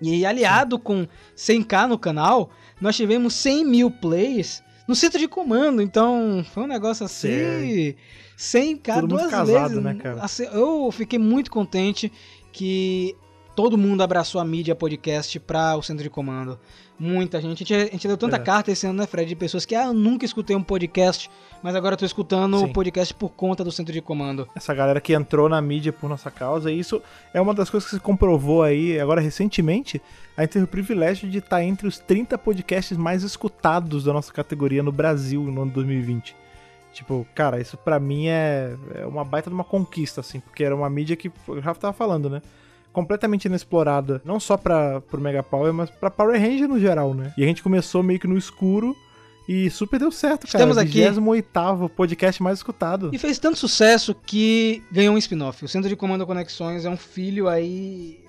E aliado com 100k no canal, nós tivemos 100 mil plays no centro de comando. Então foi um negócio assim. 100k Todo mundo duas casado, vezes. né, cara? Assim, eu fiquei muito contente que todo mundo abraçou a mídia podcast para o centro de comando. Muita gente. A gente, a gente deu tanta É. carta esse ano, né, Fred? De pessoas que, ah, eu nunca escutei um podcast, mas agora tô escutando o Sim. podcast por conta do centro de comando. Essa galera que entrou na mídia por nossa causa, e isso é uma das coisas que se comprovou aí agora recentemente. A gente teve o privilégio de estar entre os 30 podcasts mais escutados da nossa categoria no Brasil no ano 2020. Tipo, cara, isso pra mim é, é uma baita de uma conquista, assim, porque era uma mídia que o Rafa tava falando, né? Completamente inexplorada, não só pra, pro Mega Power, mas pra Power Ranger no geral, né? E a gente começou meio que no escuro e super deu certo, cara. Estamos aqui. 28º podcast mais escutado. E fez tanto sucesso que ganhou um spin-off. O Centro de Comando Conexões é um filho aí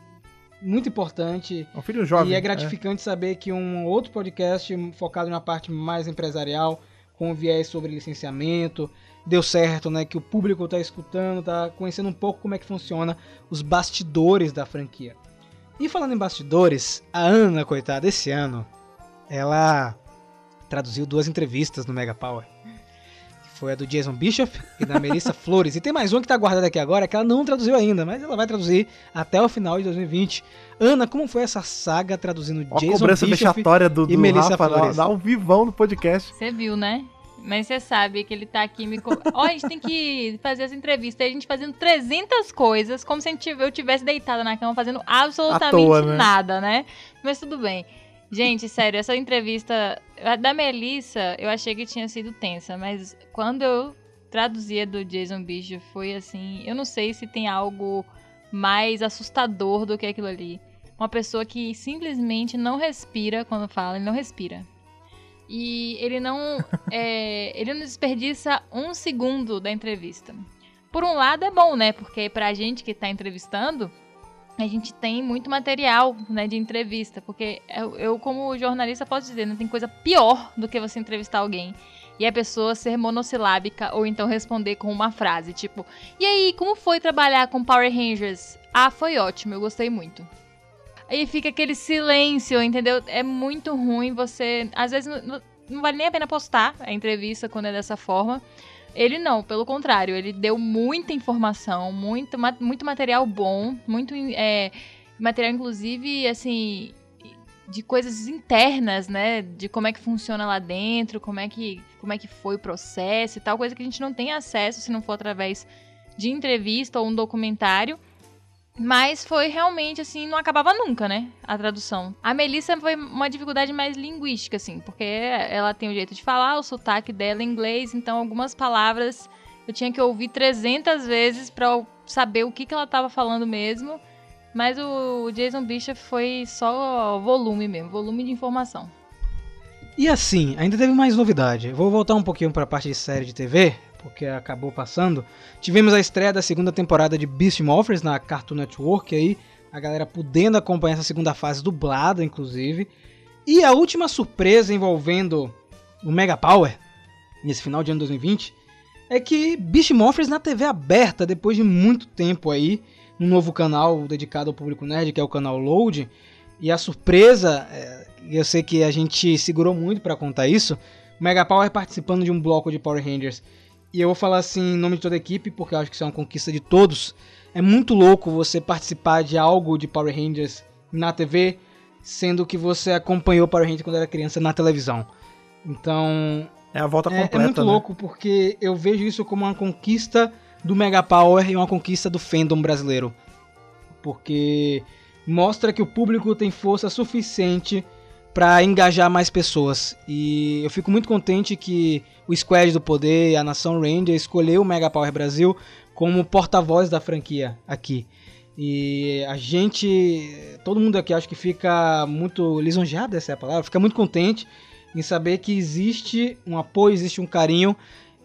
muito importante. É um filho jovem. e é gratificante saber que um outro podcast focado na parte mais empresarial, com viés sobre licenciamento, deu certo, né? Que o público tá escutando, tá conhecendo um pouco como é que funciona os bastidores da franquia. E falando em bastidores, a Ana, coitada, esse ano, ela traduziu duas entrevistas no Mega Power. Foi a do Jason Bishop e da Melissa <laughs> Flores. E tem mais uma que tá guardada aqui agora, que ela não traduziu ainda, mas ela vai traduzir até o final de 2020. Ana, como foi essa saga traduzindo Ó a Jason cobrança Bishop vexatória do, e do Melissa Rafa, Flores? dá um vivão no podcast. Você viu, né? Mas você sabe que ele tá aqui me. <laughs> Ó, a gente tem que fazer essa entrevista. A gente fazendo 300 coisas, como se a eu tivesse deitada na cama fazendo absolutamente toa, né? nada, né? Mas tudo bem. Gente, sério, essa entrevista a da Melissa, eu achei que tinha sido tensa, mas quando eu traduzia do Jason Bishop, foi assim. Eu não sei se tem algo mais assustador do que aquilo ali. Uma pessoa que simplesmente não respira quando fala, ele não respira. E ele não, <laughs> é, ele não desperdiça um segundo da entrevista. Por um lado é bom, né? Porque pra gente que tá entrevistando, a gente tem muito material né, de entrevista. Porque eu, eu, como jornalista, posso dizer, não tem coisa pior do que você entrevistar alguém e a pessoa ser monossilábica ou então responder com uma frase, tipo, e aí, como foi trabalhar com Power Rangers? Ah, foi ótimo, eu gostei muito. Aí fica aquele silêncio, entendeu? É muito ruim você. Às vezes não- não vale nem a pena postar a entrevista quando é dessa forma. Ele não, pelo contrário, ele deu muita informação, muito, muito material bom, muito é, material, inclusive, assim, de coisas internas, né? De como é que funciona lá dentro, como é que, como é que foi o processo e tal, coisa que a gente não tem acesso se não for através de entrevista ou um documentário. Mas foi realmente assim, não acabava nunca, né? A tradução. A Melissa foi uma dificuldade mais linguística, assim, porque ela tem o jeito de falar, o sotaque dela em inglês, então algumas palavras eu tinha que ouvir 300 vezes eu saber o que, que ela tava falando mesmo. Mas o Jason Bishop foi só volume mesmo, volume de informação. E assim, ainda teve mais novidade. Vou voltar um pouquinho para a parte de série de TV, porque acabou passando. Tivemos a estreia da segunda temporada de Beast Morphers na Cartoon Network aí, a galera podendo acompanhar essa segunda fase dublada, inclusive. E a última surpresa envolvendo o Mega Power nesse final de ano 2020 é que Beast Morphers na TV aberta depois de muito tempo aí, num novo canal dedicado ao público nerd, que é o canal Load. E a surpresa, é, eu sei que a gente segurou muito pra contar isso, o Mega Power participando de um bloco de Power Rangers. E eu vou falar assim em nome de toda a equipe, porque eu acho que isso é uma conquista de todos. É muito louco você participar de algo de Power Rangers na TV, sendo que você acompanhou Power Rangers quando era criança na televisão. Então, É a volta é, é completa, muito né? louco porque eu vejo isso como uma conquista do Mega Power e uma conquista do fandom brasileiro. Porque mostra que o público tem força suficiente para engajar mais pessoas. E eu fico muito contente que o Squad do Poder e a Nação Ranger escolheu o Mega Power Brasil como porta-voz da franquia aqui. E a gente, todo mundo aqui acho que fica muito lisonjeado, essa é a palavra, fica muito contente em saber que existe um apoio, existe um carinho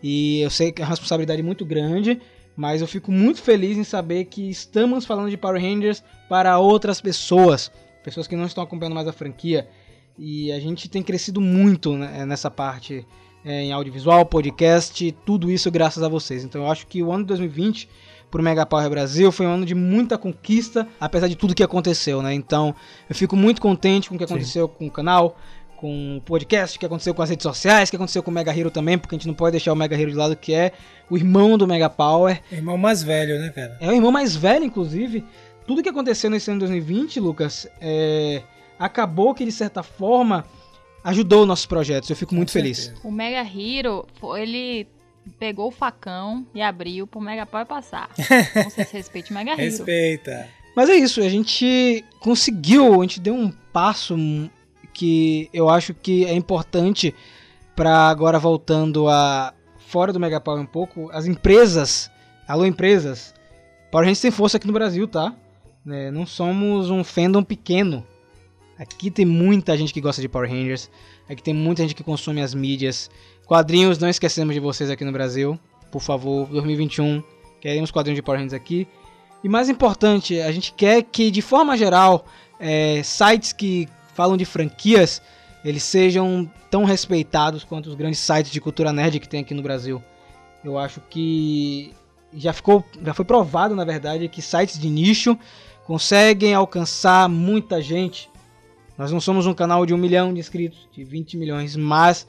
e eu sei que é uma responsabilidade muito grande, mas eu fico muito feliz em saber que estamos falando de Power Rangers para outras pessoas, pessoas que não estão acompanhando mais a franquia. E a gente tem crescido muito né, nessa parte é, em audiovisual, podcast, tudo isso graças a vocês. Então eu acho que o ano de 2020 pro Mega Power Brasil foi um ano de muita conquista, apesar de tudo que aconteceu, né? Então eu fico muito contente com o que aconteceu com o canal, com o podcast, o que aconteceu com as redes sociais, o que aconteceu com o Mega Hero também, porque a gente não pode deixar o Mega Hero de lado, que é o irmão do Mega Power. Irmão mais velho, né, cara? É o irmão mais velho, inclusive. Tudo que aconteceu nesse ano de 2020, Lucas, é, acabou que de certa forma ajudou nossos projetos. Eu fico muito feliz. certeza. O Mega Hero, ele pegou o facão e abriu pro Mega Power passar. <laughs> Então vocês respeitem o Mega Hero. Respeita. Mas é isso, a gente conseguiu, a gente deu um passo que eu acho que é importante para agora voltando a fora do Mega Power um pouco, as empresas, alô empresas, Power Rangers tem força aqui no Brasil, tá? Né, não somos um fandom pequeno. Aqui tem muita gente que gosta de Power Rangers, aqui tem muita gente que consome as mídias. Quadrinhos, não esquecemos de vocês aqui no Brasil. Por favor, 2021, queremos quadrinhos de Power Rangers aqui. E mais importante, a gente quer que, de forma geral, é, sites que falam de franquias, eles sejam tão respeitados quanto os grandes sites de cultura nerd que tem aqui no Brasil. Eu acho que já ficou, já foi provado, na verdade, que sites de nicho conseguem alcançar muita gente. Nós não somos um canal de um milhão de inscritos, de 20 milhões, mas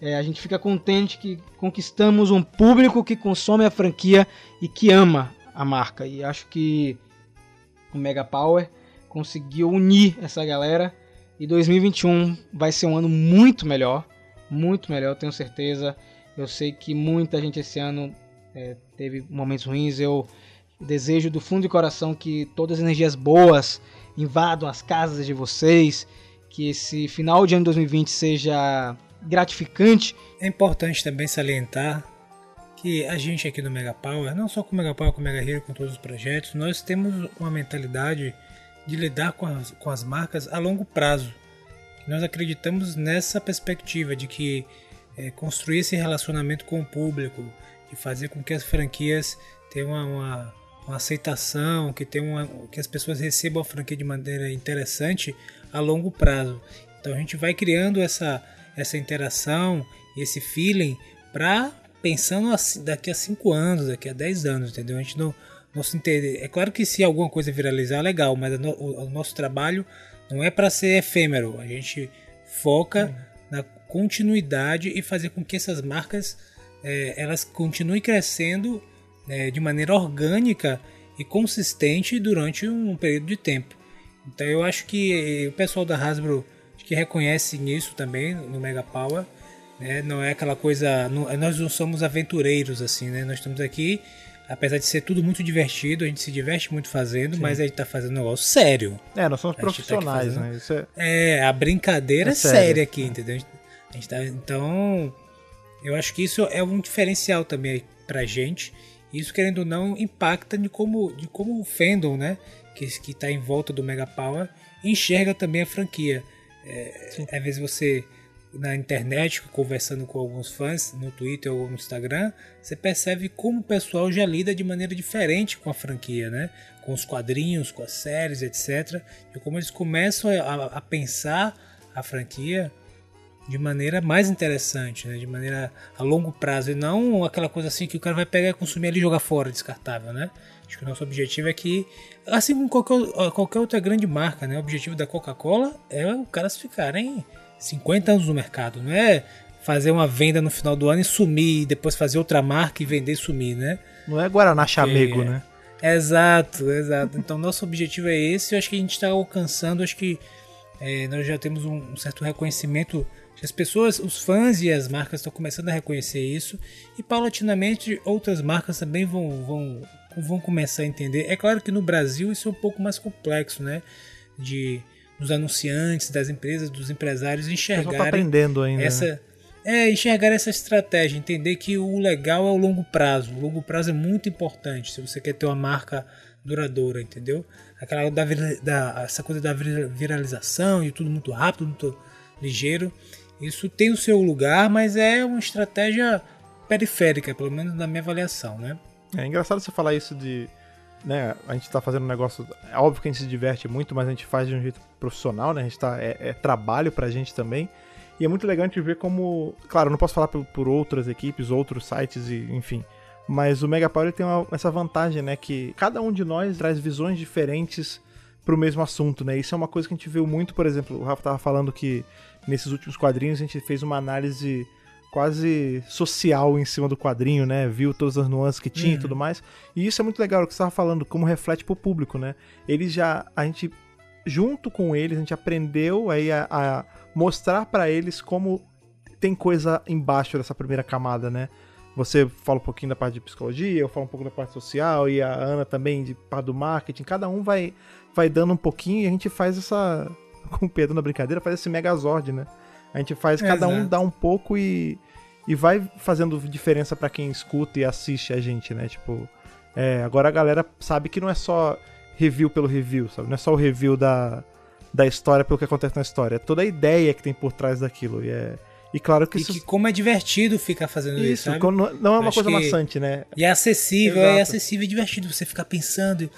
é, a gente fica contente que conquistamos um público que consome a franquia e que ama a marca. E acho que o Mega Power conseguiu unir essa galera. E 2021 vai ser um ano muito melhor, muito melhor, tenho certeza. Eu sei que muita gente esse ano é, teve momentos ruins. Eu desejo do fundo de coração que todas as energias boas invadam as casas de vocês, que esse final de ano de 2020 seja gratificante. É importante também salientar que a gente aqui no Mega Power, não só com o Mega Power, com o Mega Hero, com todos os projetos, nós temos uma mentalidade de lidar com as, com as marcas a longo prazo. Nós acreditamos nessa perspectiva de que é, construir esse relacionamento com o público, de fazer com que as franquias tenham uma, uma, uma aceitação, que, tenham uma, que as pessoas recebam a franquia de maneira interessante a longo prazo. Então a gente vai criando essa, essa interação, esse feeling para pensando assim, daqui a 5 anos, daqui a 10 anos, entendeu? A gente não, não se entende. É claro que se alguma coisa viralizar, é legal, mas no- o, o nosso trabalho não é para ser efêmero. A gente foca na continuidade e fazer com que essas marcas eh, elas continuem crescendo eh, de maneira orgânica e consistente durante um período de tempo. Então eu acho que o pessoal da Hasbro que reconhece nisso também no Mega Power. Né? Não é aquela coisa. não- nós não somos aventureiros assim, né? Nós estamos aqui, apesar de ser tudo muito divertido, a gente se diverte muito fazendo, mas a gente tá fazendo um negócio sério. É, nós somos A tá profissionais, fazendo- né? Isso é... É, a brincadeira É é, séria aqui, entendeu? A gente tá, então, eu acho que isso é um diferencial também pra gente. Isso, querendo ou não, impacta de como, de como o fandom, né? Que, que tá em volta do Mega Power, enxerga também a franquia. É, às vezes você, na internet, conversando com alguns fãs, no Twitter ou no Instagram, você percebe como o pessoal já lida de maneira diferente com a franquia, né? Com os quadrinhos, com as séries, etc. E como eles começam a- a pensar a franquia de maneira mais interessante, né? de maneira a longo prazo, e não aquela coisa assim que o cara vai pegar, consumir ali e jogar fora, descartável, né? Acho que o nosso objetivo é que, assim como qualquer, qualquer outra grande marca, né? O objetivo da Coca-Cola é os caras ficarem 50 anos no mercado, não é fazer uma venda no final do ano e sumir, e depois fazer outra marca e vender e sumir, né? Não é Guaraná Chamego, é. né? Exato, exato. Então nosso objetivo é esse. Eu acho que a gente está alcançando. Acho que é, nós já temos um, um certo reconhecimento. As pessoas, os fãs e as marcas estão começando a reconhecer isso e paulatinamente outras marcas também vão, vão, vão começar a entender. É claro que no Brasil isso é um pouco mais complexo, né? De dos anunciantes, das empresas, dos empresários tá enxergarem aprendendo ainda. né? essa é enxergar essa estratégia, entender que o legal é o longo prazo. O longo prazo é muito importante se você quer ter uma marca duradoura, entendeu? Aquela da, da- essa coisa da vira- viralização e tudo muito rápido, muito ligeiro. Isso tem o seu lugar, mas é uma estratégia periférica, pelo menos na minha avaliação, né? É engraçado você falar isso de. Né, a gente tá fazendo um negócio. É óbvio que a gente se diverte muito, mas a gente faz de um jeito profissional, né? A gente tá. É, é trabalho pra gente também. E é muito legal a gente ver como. Claro, eu não posso falar por, por outras equipes, outros sites, e enfim. Mas o Mega Power tem uma- essa vantagem, né? Que cada um de nós traz visões diferentes pro mesmo assunto, né? Isso é uma coisa que a gente viu muito, por exemplo, o Rafa tava falando que nesses últimos quadrinhos a gente fez uma análise quase social em cima do quadrinho, né? Viu todas as nuances que tinha e Uhum. tudo mais. E isso é muito legal o que você estava falando, como reflete pro público, né? Eles já. A gente, junto com eles, a gente aprendeu aí a, a mostrar pra eles como tem coisa embaixo dessa primeira camada, né? Você fala um pouquinho da parte de psicologia, eu falo um pouco da parte social e a Ana também de parte do marketing. Cada um vai, vai dando um pouquinho e a gente faz essa. <laughs> Com o Pedro na brincadeira, faz esse megazord, né? A gente faz, cada um Exato. dá um pouco e, e vai fazendo diferença pra quem escuta e assiste a gente, né? Tipo, é, agora a galera sabe que não é só review pelo review, sabe? Não é só o review da, da história pelo que acontece na história. É toda a ideia que tem por trás daquilo. E, é, e claro que E isso. que como é divertido ficar fazendo isso, isso, não é uma Acho coisa que- maçante, né? E é acessível, é Exato. acessível e divertido você ficar pensando,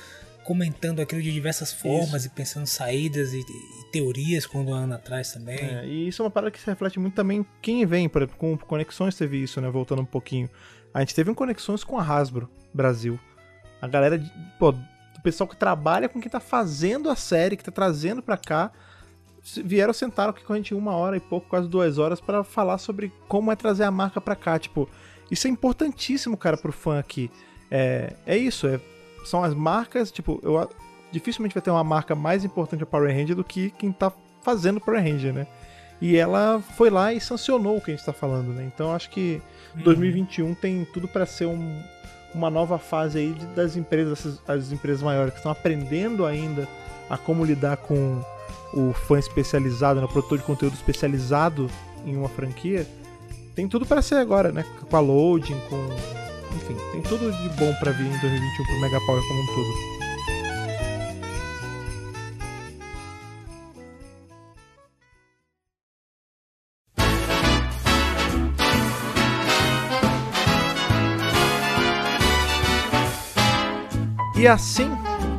comentando aquilo de diversas formas e pensando saídas e, e teorias quando a Ana traz também. É, e isso é uma parada que se reflete muito também quem vem, por exemplo, com Conexões teve isso, né? Voltando um pouquinho. A gente teve um Conexões com a Hasbro Brasil. A galera, de- pô, do pessoal que trabalha com quem tá fazendo a série, que tá trazendo pra cá, vieram sentaram aqui com a gente uma hora e pouco, quase duas horas, pra falar sobre como é trazer a marca pra cá. Tipo, isso é importantíssimo, cara, pro fã aqui. É, é isso, é, são as marcas, tipo, eu dificilmente vai ter uma marca mais importante a Power Ranger do que quem tá fazendo Power Ranger, né? E ela foi lá e sancionou o que a gente tá falando, né? Então acho que 2021 tem tudo pra ser um- uma nova fase aí de- das empresas, as empresas maiores que estão aprendendo ainda a como lidar com o fã especializado, né? o produtor de conteúdo especializado em uma franquia. Tem tudo pra ser agora, né? Com a loading, com. Enfim, tem tudo de bom pra vir em 2021 pro Mega Power como um todo. E assim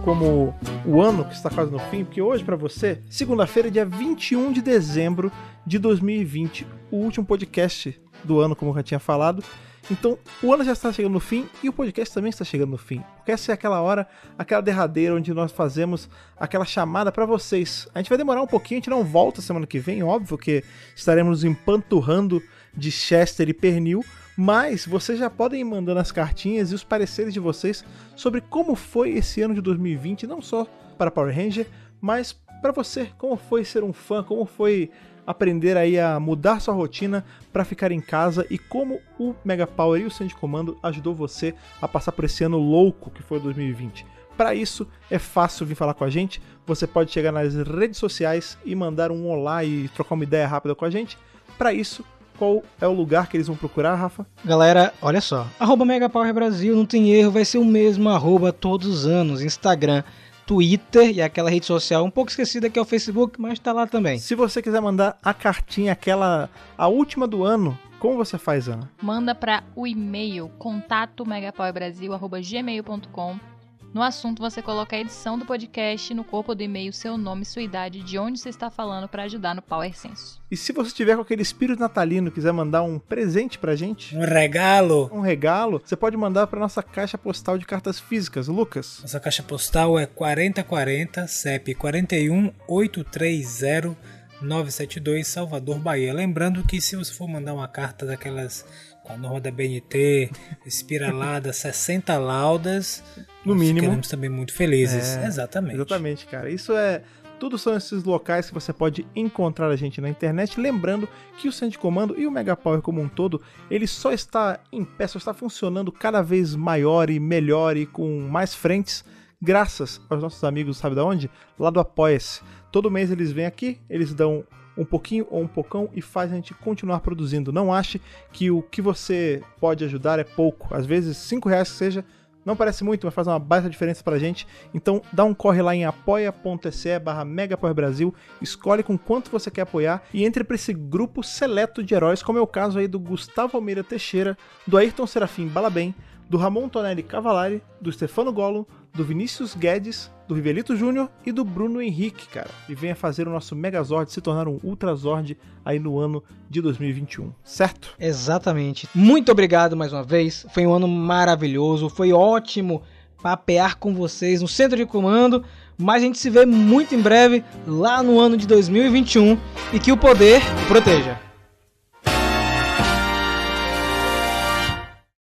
como o ano que está quase no fim, porque hoje pra você, segunda-feira, dia 21 de dezembro de 2020, o último podcast do ano, como eu já tinha falado. Então, o ano já está chegando no fim e o podcast também está chegando no fim. Porque essa é aquela hora, aquela derradeira onde nós fazemos aquela chamada para vocês. A gente vai demorar um pouquinho, a gente não volta semana que vem, óbvio que estaremos empanturrando de Chester e Pernil, mas vocês já podem ir mandando as cartinhas e os pareceres de vocês sobre como foi esse ano de 2020, não só para Power Ranger, mas para você, como foi ser um fã, como foi aprender aí a mudar sua rotina para ficar em casa e como o Mega Power e o Centro de Comando ajudou você a passar por esse ano louco que foi 2020. Para isso é fácil vir falar com a gente. Você pode chegar nas redes sociais e mandar um olá e trocar uma ideia rápida com a gente. Para isso, qual é o lugar que eles vão procurar, Rafa? Galera, olha só. Arroba Brasil, não tem erro, vai ser o mesmo arroba todos os anos. Instagram, Twitter e aquela rede social um pouco esquecida que é o Facebook, mas tá lá também. Se você quiser mandar a cartinha, aquela, a última do ano, como você faz, Ana? Manda para o e-mail contato megapowerbrasil@gmail.com. No assunto você coloca a edição do podcast, no corpo do e-mail seu nome, sua idade, de onde você está falando para ajudar no Power Senso. E se você tiver com aquele espírito natalino e quiser mandar um presente pra gente, Um regalo. um regalo, você pode mandar pra nossa caixa postal de cartas físicas, Lucas. Nossa caixa postal é 4040 CEP 41830 972 Salvador, Bahia. Lembrando que se você for mandar uma carta daquelas com a norma da BNT, espiralada, <laughs> 60 laudas, No mínimo. Ficaremos também muito felizes. É, Exatamente. Exatamente, cara. Isso é. Tudo são esses locais que você pode encontrar a gente na internet. Lembrando que o Centro de Comando e o Mega Power como um todo, ele só está em pé, só está funcionando cada vez maior e melhor e com mais frentes graças aos nossos amigos, sabe da onde? Lá do Apoia-se. Todo mês eles vêm aqui, eles dão um pouquinho ou um pocão e faz a gente continuar produzindo. Não ache que o que você pode ajudar é pouco. Às vezes, 5 reais que seja, não parece muito, mas faz uma baita diferença pra gente. Então dá um corre lá em apoia.se barra Brasil, escolhe com quanto você quer apoiar e entre pra esse grupo seleto de heróis, como é o caso aí do Gustavo Almeida Teixeira, do Ayrton Serafim Balabem, do Ramon Tonelli Cavalari, do Stefano Golo, do Vinícius Guedes, do Rivelito Júnior e do Bruno Henrique, cara. E venha fazer o nosso Megazord se tornar um Ultrazord aí no ano de 2021, certo? Exatamente. Muito obrigado mais uma vez. Foi um ano maravilhoso. Foi ótimo papear com vocês no centro de comando. Mas a gente se vê muito em breve lá no ano de 2021 e que o poder proteja.